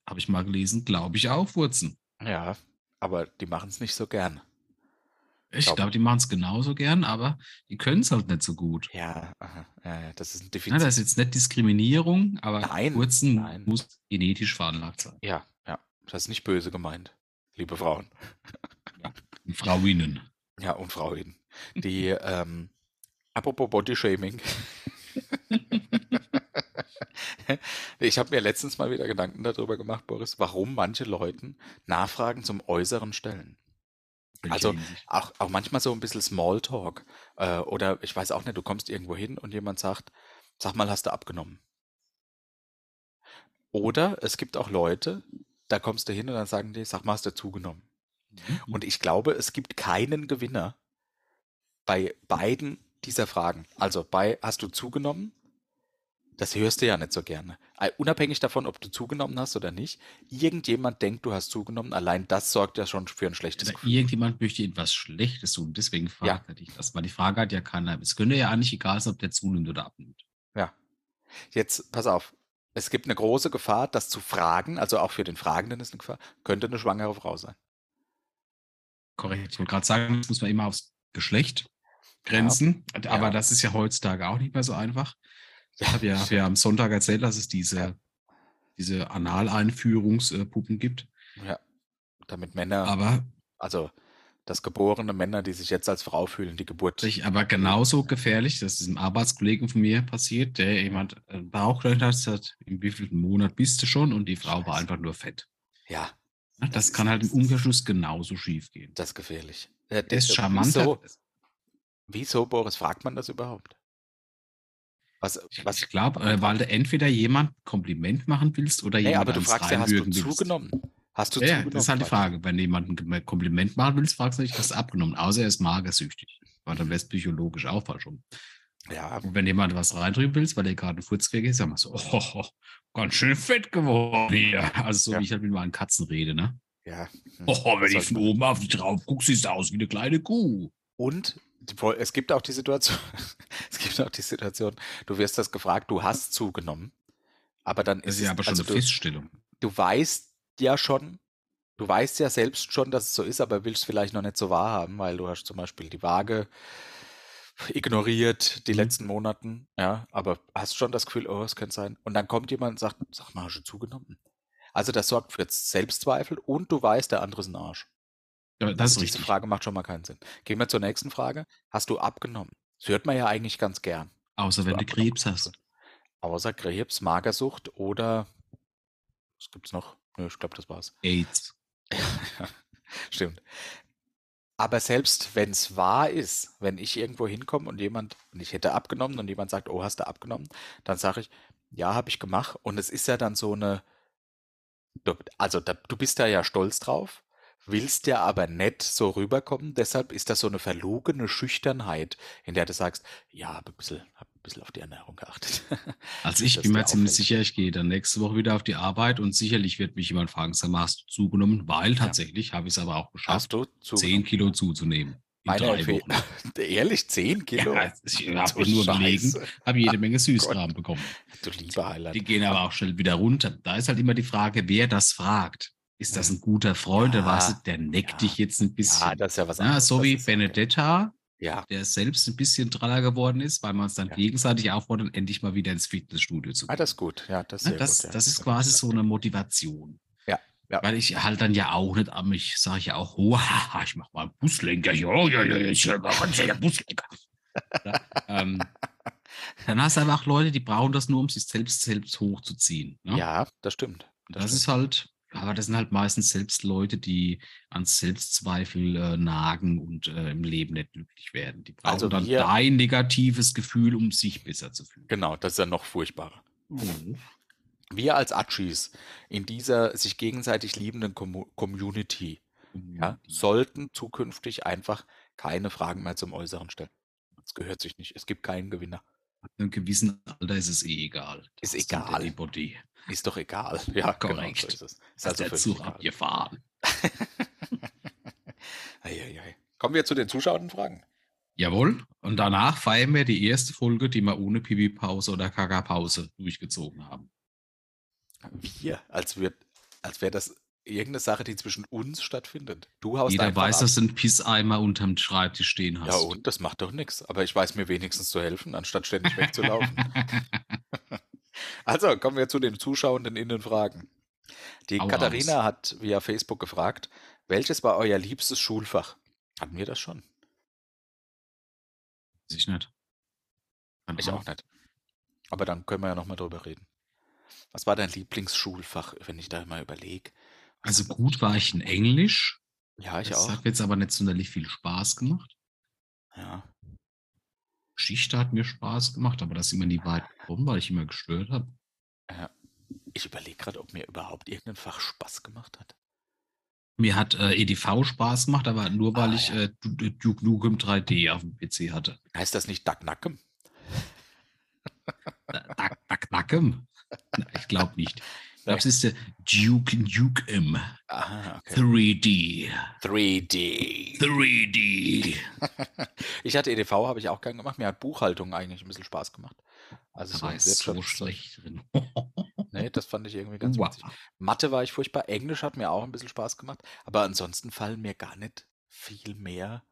B: habe ich mal gelesen, glaube ich, auch furzen.
A: Ja, aber die machen es nicht so gern.
B: Ich
A: Glaub-
B: glaube, die machen es genauso gern, aber die können es halt nicht so gut.
A: Ja, ja, ja, das ist ein
B: Ja,
A: Defizit.
B: das ist jetzt nicht Diskriminierung, aber
A: Nein,
B: Furzen
A: nein.
B: muss genetisch veranlagt sein.
A: ja, ja, das ist nicht böse gemeint, liebe Frauen.
B: Und Frauinnen.
A: Ja, und Frauen. Die, ähm, apropos Bodyshaming. ich habe mir letztens mal wieder Gedanken darüber gemacht, Boris, warum manche Leuten Nachfragen zum Äußeren stellen. Also, Auch, auch manchmal so ein bisschen Smalltalk. Äh, oder ich weiß auch nicht, du kommst irgendwo hin und jemand sagt, sag mal, hast du abgenommen? Oder es gibt auch Leute, da kommst du hin und dann sagen die, sag mal, hast du zugenommen?
B: Mhm.
A: Und ich glaube, es gibt keinen Gewinner bei beiden dieser Fragen. Also bei hast du zugenommen? Das hörst du ja nicht so gerne. Äh, Unabhängig davon, ob du zugenommen hast oder nicht, irgendjemand denkt, du hast zugenommen, allein das sorgt ja schon für ein schlechtes
B: Oder
A: Gefühl.
B: irgendjemand möchte etwas Schlechtes tun, deswegen fragt er dich das. Weil die Frage hat ja keiner. Es könnte ja eigentlich egal sein, ob der zunimmt oder abnimmt.
A: Ja. Jetzt, pass auf. Es gibt eine große Gefahr, das zu fragen, also auch für den Fragenden ist eine Gefahr, könnte eine schwangere Frau sein.
B: Korrekt. Ich wollte gerade sagen, das muss man immer aufs Geschlecht grenzen. Aber
A: Ja.
B: das ist ja heutzutage auch nicht mehr so einfach. Ich habe ja, ja am Sonntag erzählt, dass es diese,
A: Ja.
B: diese Analeinführungspuppen gibt.
A: Ja. Damit Männer,
B: Aber,
A: also das geborene Männer, die sich jetzt als Frau fühlen, die Geburt.
B: sich aber genauso gefährlich, das ist einem Arbeitskollegen von mir passiert, der jemand äh, Bauchgedacht hat, im wievielten Monat bist du schon und die Frau war
A: Scheiße.
B: einfach nur fett.
A: Ja, Das
B: Das, kann halt im Umkehrschluss genauso schief gehen.
A: das ist gefährlich. Äh,
B: Der ist charmanter.
A: Wieso, wieso, Boris, fragt man das überhaupt? Was,
B: Ich,
A: was,
B: ich glaube, äh, weil du entweder jemand Kompliment machen willst oder
A: nee,
B: jemand
A: aber du fragst ja, hast du
B: willst.
A: zugenommen? Hast du
B: Ja,
A: zugenommen?
B: das ist halt die. Frage. Wenn du jemanden ein Kompliment machen willst, fragst du nicht, hast du abgenommen. Außer er ist magersüchtig. Weil dann wäre es psychologisch auch falsch rum.
A: Ja,
B: Und wenn jemand was reindrücken willst, weil der gerade einen Furz kriegt, sag mal so, oh, oh, ganz schön fett geworden hier. Also so
A: Ja.
B: wie ich halt mit meinen Katzen rede, ne?
A: ja. hm,
B: Oh, wenn ich von oben auf dich drauf gucke, siehst du aus wie eine kleine Kuh.
A: Und es gibt auch die Situation, es gibt auch die Situation, du wirst das gefragt, du hast zugenommen, aber dann
B: Das
A: ist
B: ist ja aber schon
A: also
B: eine
A: du,
B: Feststellung.
A: du weißt ja schon, du weißt ja selbst schon, dass es so ist, aber willst vielleicht noch nicht so wahrhaben, weil du hast zum Beispiel die Waage ignoriert die
B: Mhm.
A: letzten Monaten, ja, aber hast schon das Gefühl, oh, es könnte sein. Und dann kommt jemand und sagt, sag mal, hast du zugenommen? Also das sorgt für Selbstzweifel und du weißt, der andere ist ein Arsch.
B: Ja, das ist
A: diese
B: richtig.
A: Frage macht schon mal keinen Sinn. Gehen wir zur nächsten Frage. Hast du abgenommen? Das hört man ja eigentlich ganz gern.
B: Außer wenn du Krebs
A: hast.
B: hast.
A: Außer Krebs, Magersucht oder was gibt's noch? Nö, ich glaube, das war's.
B: AIDS.
A: Stimmt. Aber selbst wenn es wahr ist, wenn ich irgendwo hinkomme und jemand, und ich hätte abgenommen und jemand sagt, oh, hast du abgenommen, dann sage ich, ja, habe ich gemacht. Und es ist ja dann so eine, also da, du bist da ja stolz drauf, willst ja aber nett so rüberkommen. Deshalb ist das so eine verlogene Schüchternheit, in der du sagst, ja, hab ein bisschen, hab bisschen auf die Ernährung geachtet.
B: Also ich bin mir ziemlich sicher, ich gehe dann nächste Woche wieder auf die Arbeit und sicherlich wird mich jemand fragen, sag mal, hast du zugenommen? Weil tatsächlich habe ich es aber auch geschafft, 10 Kilo zuzunehmen. In
A: Meine
B: drei. Wochen.
A: Ehrlich, 10 Kilo?
B: Ja, ich habe nur gelegen, habe jede Menge Süßkram bekommen.
A: Du lieber Highlight.
B: Die gehen aber auch schnell wieder runter. Da ist halt immer die Frage, wer das fragt. Ist das
A: Mhm.
B: ein guter Freund? der
A: Ja,
B: weißt du, der neckt
A: ja,
B: dich jetzt ein bisschen.
A: Ja, das ist ja was
B: Ja,
A: anderes.
B: so wie. Benedetta,
A: Ja,
B: der selbst ein bisschen draller geworden ist, weil man es dann
A: Ja.
B: gegenseitig auffordert, endlich mal wieder ins Fitnessstudio zu
A: ah,
B: gehen.
A: das ist gut. Ja, das ist
B: Ne,
A: sehr
B: das,
A: gut. Ja.
B: das ist
A: Ja,
B: quasi so eine Motivation.
A: Ja, ja.
B: Weil ich halt dann ja auch nicht an mich, sage ich ja auch, oh, haha, ich mach mal einen Buslenker. Ja, ja, ja, ich mach mal einen Buslenker. ja, ähm, dann hast du auch Leute, die brauchen das nur, um sich selbst selbst hochzuziehen. Ne?
A: Ja, das stimmt. Das
B: das ist halt, aber das sind halt meistens selbst Leute, die an Selbstzweifel äh, nagen und äh, im Leben nicht glücklich werden. Die brauchen
A: Also
B: dann
A: wir-
B: dein negatives Gefühl, um sich besser zu fühlen.
A: Genau, das ist ja noch furchtbarer.
B: Mhm.
A: Wir als Achis in dieser sich gegenseitig liebenden Commu- Community ja, sollten zukünftig einfach keine Fragen mehr zum Äußeren stellen. Das gehört sich nicht. Es gibt keinen Gewinner.
B: Ab einem gewissen Alter ist es eh egal.
A: Ist egal.
B: Anybody.
A: Ist doch egal. Ja, genau,
B: Korrekt.
A: so ist es. Ist also
B: der Zug
A: egal.
B: abgefahren.
A: Eieiei. Kommen wir zu den Zuschauerfragen.
B: Jawohl. Und danach feiern wir die erste Folge, die wir ohne Pipi-Pause oder Kaka-Pause durchgezogen haben.
A: Wir, als, wir, als wäre das irgendeine Sache, die zwischen uns stattfindet. Du haust
B: Jeder weiß,
A: ab.
B: dass du einen Pisseimer unterm Schreibtisch stehen hast.
A: Ja, und das macht doch nichts. Aber ich weiß mir wenigstens zu helfen, anstatt ständig wegzulaufen. also, kommen wir zu den Zuschauenden in den Fragen. Die
B: Hau
A: Katharina
B: raus.
A: hat via Facebook gefragt, welches war euer liebstes Schulfach? Hatten wir das schon?
B: Weiß ich nicht. Keine
A: Ich auch nicht. Aber dann können wir ja nochmal drüber reden. Was war dein Lieblingsschulfach, wenn ich da mal überlege?
B: Also gut war ich in Englisch.
A: Ja, ich
B: das
A: auch.
B: hat jetzt aber nicht sonderlich viel Spaß gemacht.
A: Ja.
B: Geschichte hat mir Spaß gemacht, aber das ist immer nie weit gekommen, weil ich immer gestört habe.
A: Ich überlege gerade, ob mir überhaupt irgendein Fach Spaß gemacht hat.
B: Mir hat äh, EDV Spaß gemacht, aber nur weil
A: Ah,
B: ich
A: ja.
B: äh, Du- Duke Nukem 3D auf dem PC hatte.
A: Heißt das nicht Duck Nukem?
B: Duck, Duck Nukem? Na, Ich glaube nicht. Es ist der Duke Nukem
A: Aha, okay.
B: 3D.
A: 3D.
B: 3D.
A: Ich hatte EDV, habe ich auch gern gemacht. Mir hat Buchhaltung eigentlich ein bisschen Spaß gemacht. Also so
B: so schlecht drin.
A: Nee, das fand ich irgendwie ganz
B: Wow.
A: witzig. Mathe war ich furchtbar. Englisch hat mir auch ein bisschen Spaß gemacht. Aber ansonsten fallen mir gar nicht viel mehr.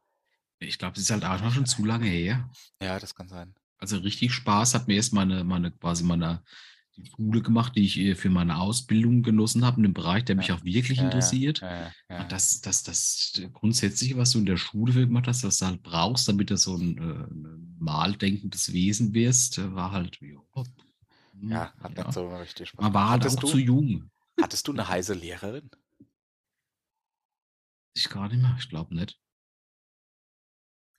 B: Ich glaube, es ist halt auch schon zu lange her.
A: Ja, das kann sein.
B: Also richtig Spaß hat mir erst meine, meine quasi meine die Schule gemacht, die ich äh, für meine Ausbildung genossen habe, in einem Bereich, der mich
A: Ja.
B: auch wirklich
A: Ja,
B: interessiert.
A: Ja,
B: Das, das, das Grundsätzliche, was du in der Schule für gemacht hast, was du halt brauchst, damit du so ein, äh, ein maldenkendes Wesen wirst, äh, war halt, ja, hm,
A: ja, hat
B: ja.
A: nicht so richtig Spaß
B: Man war halt
A: hattest
B: auch
A: du,
B: zu jung.
A: Hattest du eine heiße Lehrerin?
B: Ich gar nicht mehr, ich glaube nicht.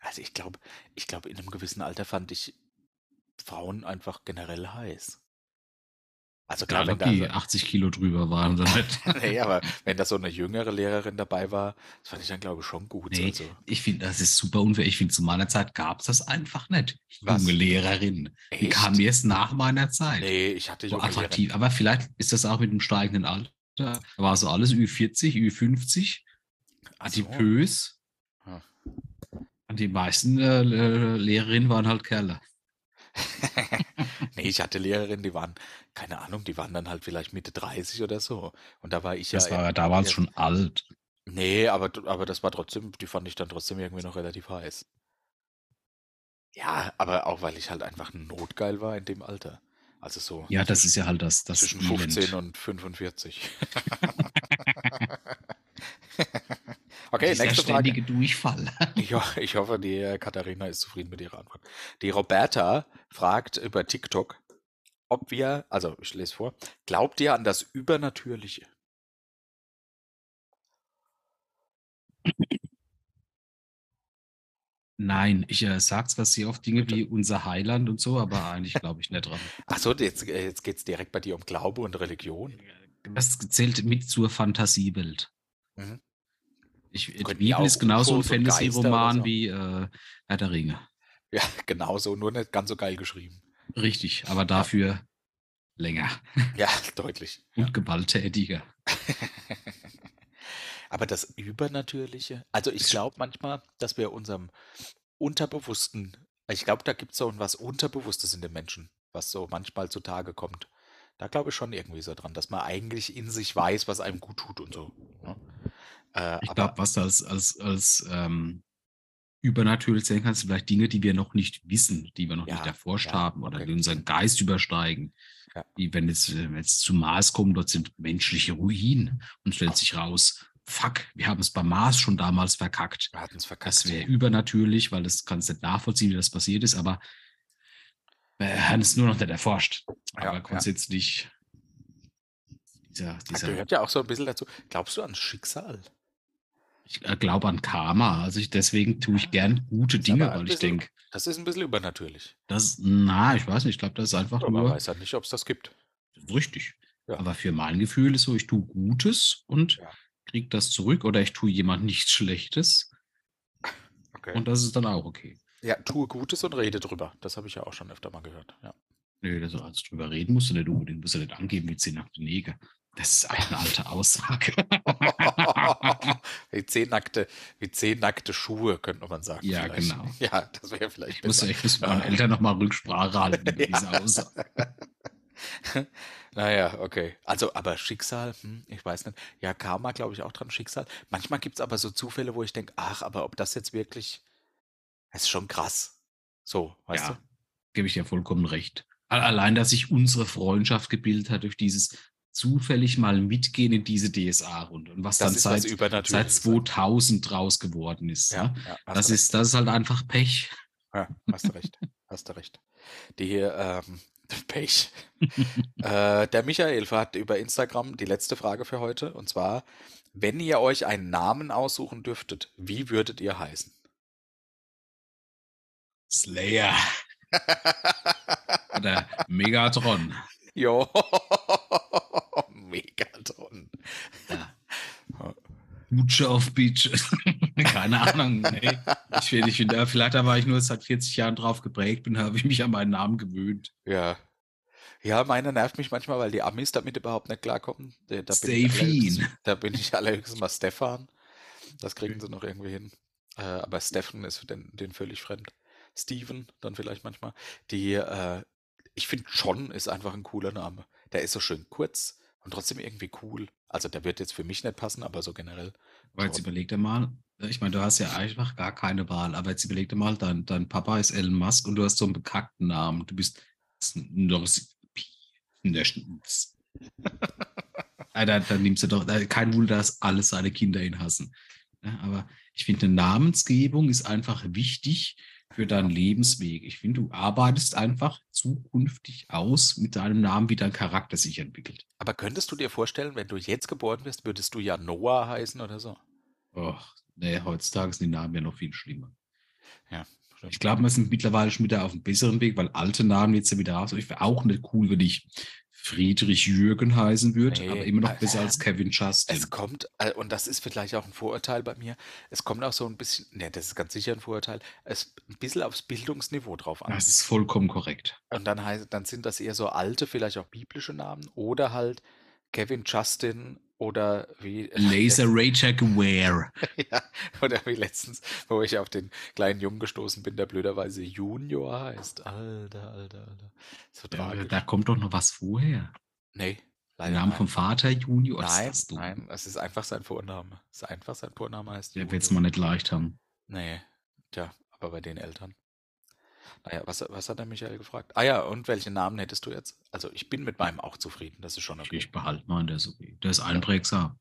A: Also ich glaube, ich glaube, in einem gewissen Alter fand ich Frauen einfach generell heiß. Also klar,
B: Egal,
A: wenn
B: die 80 Kilo drüber waren nicht.
A: nee, aber wenn da so eine jüngere Lehrerin dabei war, das fand ich dann, glaube ich, schon gut.
B: Nee,
A: Also,
B: ich finde, das ist super unfair. Ich finde, zu meiner Zeit gab es das einfach nicht.
A: Was?
B: Junge Lehrerin. Die kam erst nach meiner Zeit.
A: nee, ich hatte
B: so
A: junge Lehrerin.
B: attraktiv. Aber vielleicht ist das auch mit dem steigenden Alter. Da war so alles Ü40, Ü50,
A: Ach so. Ja.
B: Und die meisten äh, Lehrerinnen waren halt Kerle.
A: nee, ich hatte Lehrerinnen, die waren, keine Ahnung, die waren dann halt vielleicht Mitte 30 oder so. Und da war ich
B: Das
A: ja.
B: war damals
A: ja-
B: schon alt.
A: Nee, aber, aber das war trotzdem, die fand ich dann trotzdem irgendwie noch relativ heiß. Ja, aber auch weil ich halt einfach notgeil war in dem Alter. Also so
B: Ja, das ist ja halt das, das
A: zwischen
B: Elend.
A: 15 und 45. okay,
B: Dieser
A: nächste Frage.
B: Durchfall.
A: Ich, ich hoffe, die äh, Katharina ist zufrieden mit ihrer Antwort. Die Roberta fragt über TikTok, ob wir, also ich lese vor, glaubt ihr an das Übernatürliche?
B: Nein, ich äh, sage zwar sehr oft Dinge wie unser Heiland und so, aber eigentlich glaube ich nicht dran.
A: Achso, jetzt, äh, jetzt geht es direkt bei dir um Glaube und Religion.
B: Das zählt mit zur Fantasiewelt.
A: Mhm.
B: Ich, die Bibel ist genauso ein Fantasy-Roman
A: so.
B: wie äh, Herr der Ringe.
A: Ja, genauso, nur nicht ganz so geil geschrieben.
B: Richtig, aber dafür länger
A: Ja, deutlich.
B: und gewalttätiger.
A: Aber das Übernatürliche, also ich glaube manchmal, dass wir unserem Unterbewussten, ich glaube, da gibt es so was Unterbewusstes in den Menschen, was so manchmal zutage kommt. Da glaube ich schon irgendwie so dran, dass man eigentlich in sich weiß, was einem gut tut und so. Ne? Äh,
B: Ich glaube, was als, als, als ähm, übernatürlich sehen kannst, vielleicht Dinge, die wir noch nicht wissen, die wir noch
A: Ja,
B: nicht erforscht
A: ja,
B: haben oder
A: okay.
B: die unseren Geist übersteigen.
A: Ja.
B: Wie wenn jetzt, äh, wenn jetzt zum Mars kommen, dort sind menschliche Ruinen und stellt sich raus, fuck, wir haben es beim Mars schon damals verkackt.
A: wir hatten es verkackt.
B: Das wäre übernatürlich, weil das kannst du nicht nachvollziehen, wie das passiert ist, aber wir haben es nur noch nicht erforscht. Aber grundsätzlich dieser,
A: Das
B: dieser
A: gehört ja auch so ein bisschen dazu. Glaubst du an Schicksal?
B: Ich glaube an Karma. Also ich, deswegen tue ich gern gute Dinge, weil ich denke,
A: Das ist ein bisschen übernatürlich.
B: das, na, ich weiß nicht, ich glaube, das ist einfach
A: Aber man
B: nur
A: weiß halt nicht, ob es das gibt.
B: richtig.
A: Ja.
B: Aber für mein Gefühl ist so, ich tue Gutes und
A: Ja.
B: kriege das zurück oder ich tue jemand nichts Schlechtes
A: Okay.
B: und das ist dann auch okay.
A: ja, tue Gutes und rede drüber. Das habe ich ja auch schon öfter mal gehört. Ja.
B: Nö, also drüber reden musst du nicht unbedingt, musst du nicht angeben wie zehn nackte Neger. Das ist eine alte Aussage.
A: wie, zehn nackte, wie zehn nackte Schuhe, könnte man sagen.
B: Ja,
A: vielleicht.
B: genau.
A: Ja, das wäre vielleicht
B: Ich muss,
A: besser.
B: ich muss mit meinen Eltern nochmal Rücksprache halten über diese Aussage.
A: Naja, okay. Also, aber Schicksal, hm, ich weiß nicht. Ja, Karma glaube ich auch dran, Schicksal. Manchmal gibt es aber so Zufälle, wo ich denke, ach, aber ob das jetzt wirklich, das ist schon krass. So, weißt
B: ja,
A: du?
B: gebe ich dir vollkommen recht. Allein, dass sich unsere Freundschaft gebildet hat durch dieses zufällig mal mitgehen in diese DSA-Runde und was
A: Das
B: dann seit, seit 2000 draus geworden ist.
A: Ja,
B: Ja, Das, ist, das ist halt einfach Pech.
A: Ja, hast du recht. Hast du recht. Die hier, ähm, Pech. äh, der Michael hat über Instagram die letzte Frage für heute. Und zwar, wenn ihr euch einen Namen aussuchen dürftet, wie würdet ihr heißen?
B: Slayer oder Megatron.
A: jo, Megatron.
B: Butcher of Beaches. Keine Ahnung. Nee. Ich finde, ich finde, vielleicht war ich nur seit 40 Jahren drauf geprägt und habe ich mich an meinen Namen gewöhnt.
A: Ja. Ja, meine nervt mich manchmal, weil die Amis damit überhaupt nicht klarkommen. Da, da, bin, ich
B: Stefin.
A: allerhöchstens- da bin ich allerhöchstens mal Stefan. Das kriegen sie noch irgendwie hin. Äh, aber Stefan ist den, den völlig fremd. Steven dann vielleicht manchmal. Die, äh, ich finde John ist einfach ein cooler Name. Der ist so schön kurz und trotzdem irgendwie cool. Also der wird jetzt für mich nicht passen, aber so generell.
B: Aber jetzt überleg dir mal, ich meine, du hast ja einfach gar keine Wahl, aber jetzt überleg dir mal, dein, dein Papa ist Elon Musk und du hast so einen bekackten Namen. Du bist der Schnitz. Alter, dann nimmst du doch, kein Wunder, dass alle seine Kinder ihn hassen. Aber ich finde, eine Namensgebung ist einfach wichtig für deinen Lebensweg. Ich finde, du arbeitest einfach zukünftig aus mit deinem Namen, wie dein Charakter sich entwickelt.
A: Aber könntest du dir vorstellen, wenn du jetzt geboren wirst, würdest du ja Noah heißen oder so?
B: Och, nee, heutzutage sind die Namen ja noch viel schlimmer.
A: Ja, stimmt.
B: Ich glaube, wir sind mittlerweile schon wieder auf einem besseren Weg, weil alte Namen jetzt ja wieder raus. Ich wäre auch nicht cool, wenn ich Friedrich Jürgen heißen würde,
A: Nee,
B: aber immer noch
A: äh,
B: besser als Kevin Justin.
A: Es kommt, äh, und das ist vielleicht auch ein Vorurteil bei mir, es kommt auch so ein bisschen, ne, das ist ganz sicher ein Vorurteil, es ein bisschen aufs Bildungsniveau drauf an.
B: Das ist vollkommen korrekt.
A: Und dann heißt, dann sind das eher so alte, vielleicht auch biblische Namen oder halt Kevin Justin oder wie
B: Laser Rayjack Ware.
A: ja, oder wie letztens, wo ich auf den kleinen Jungen gestoßen bin, der blöderweise Junior heißt. Alter, alter, alter. So tragisch.
B: da kommt doch noch was vorher.
A: nee,
B: Der
A: leider
B: Name
A: nein.
B: vom Vater Junior.
A: Nein,
B: dumm.
A: nein, es ist einfach sein Vorname. Es ist einfach sein Vorname heißt
B: Der wird es mal nicht leicht haben.
A: Nee, tja, aber bei den Eltern. Naja, was, was hat der Michael gefragt? Ah ja, und welche Namen hättest du jetzt? Also ich bin mit meinem auch zufrieden, das ist schon okay.
B: ich behalte meinen, der ist okay. Der ist einprägsam.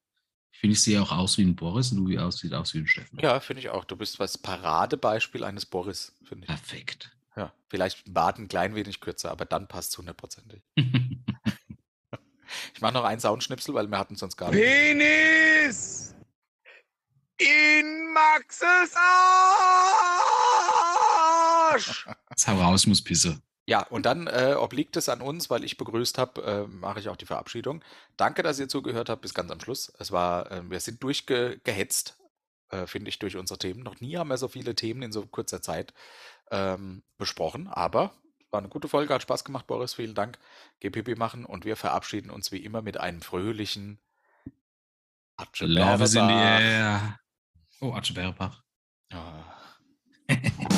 B: Ich finde, ich sehe auch aus wie ein Boris und du wie aus, sieht aus wie ein Steffen.
A: Ja, finde ich auch. Du bist das Paradebeispiel eines Boris, finde ich.
B: Perfekt.
A: Ja, vielleicht ein Bart ein klein wenig kürzer, aber dann passt es hundertprozentig. Ich mache noch einen Soundschnipsel, weil wir hatten sonst gar nicht.
E: Penis in Maxes Arsch! Arsch!
B: Jetzt hau raus, muss pisse.
A: Ja, und dann äh, obliegt es an uns, weil ich begrüßt habe, äh, mache ich auch die Verabschiedung. Danke, dass ihr zugehört habt bis ganz am Schluss. Es war, äh, wir sind durchgehetzt, äh, finde ich, durch unsere Themen. Noch nie haben wir so viele Themen in so kurzer Zeit ähm, besprochen, aber war eine gute Folge, hat Spaß gemacht, Boris. Vielen Dank. Geh Pipi machen und wir verabschieden uns wie immer mit einem fröhlichen
B: Love is in the air. Oh, Atze Bärbach.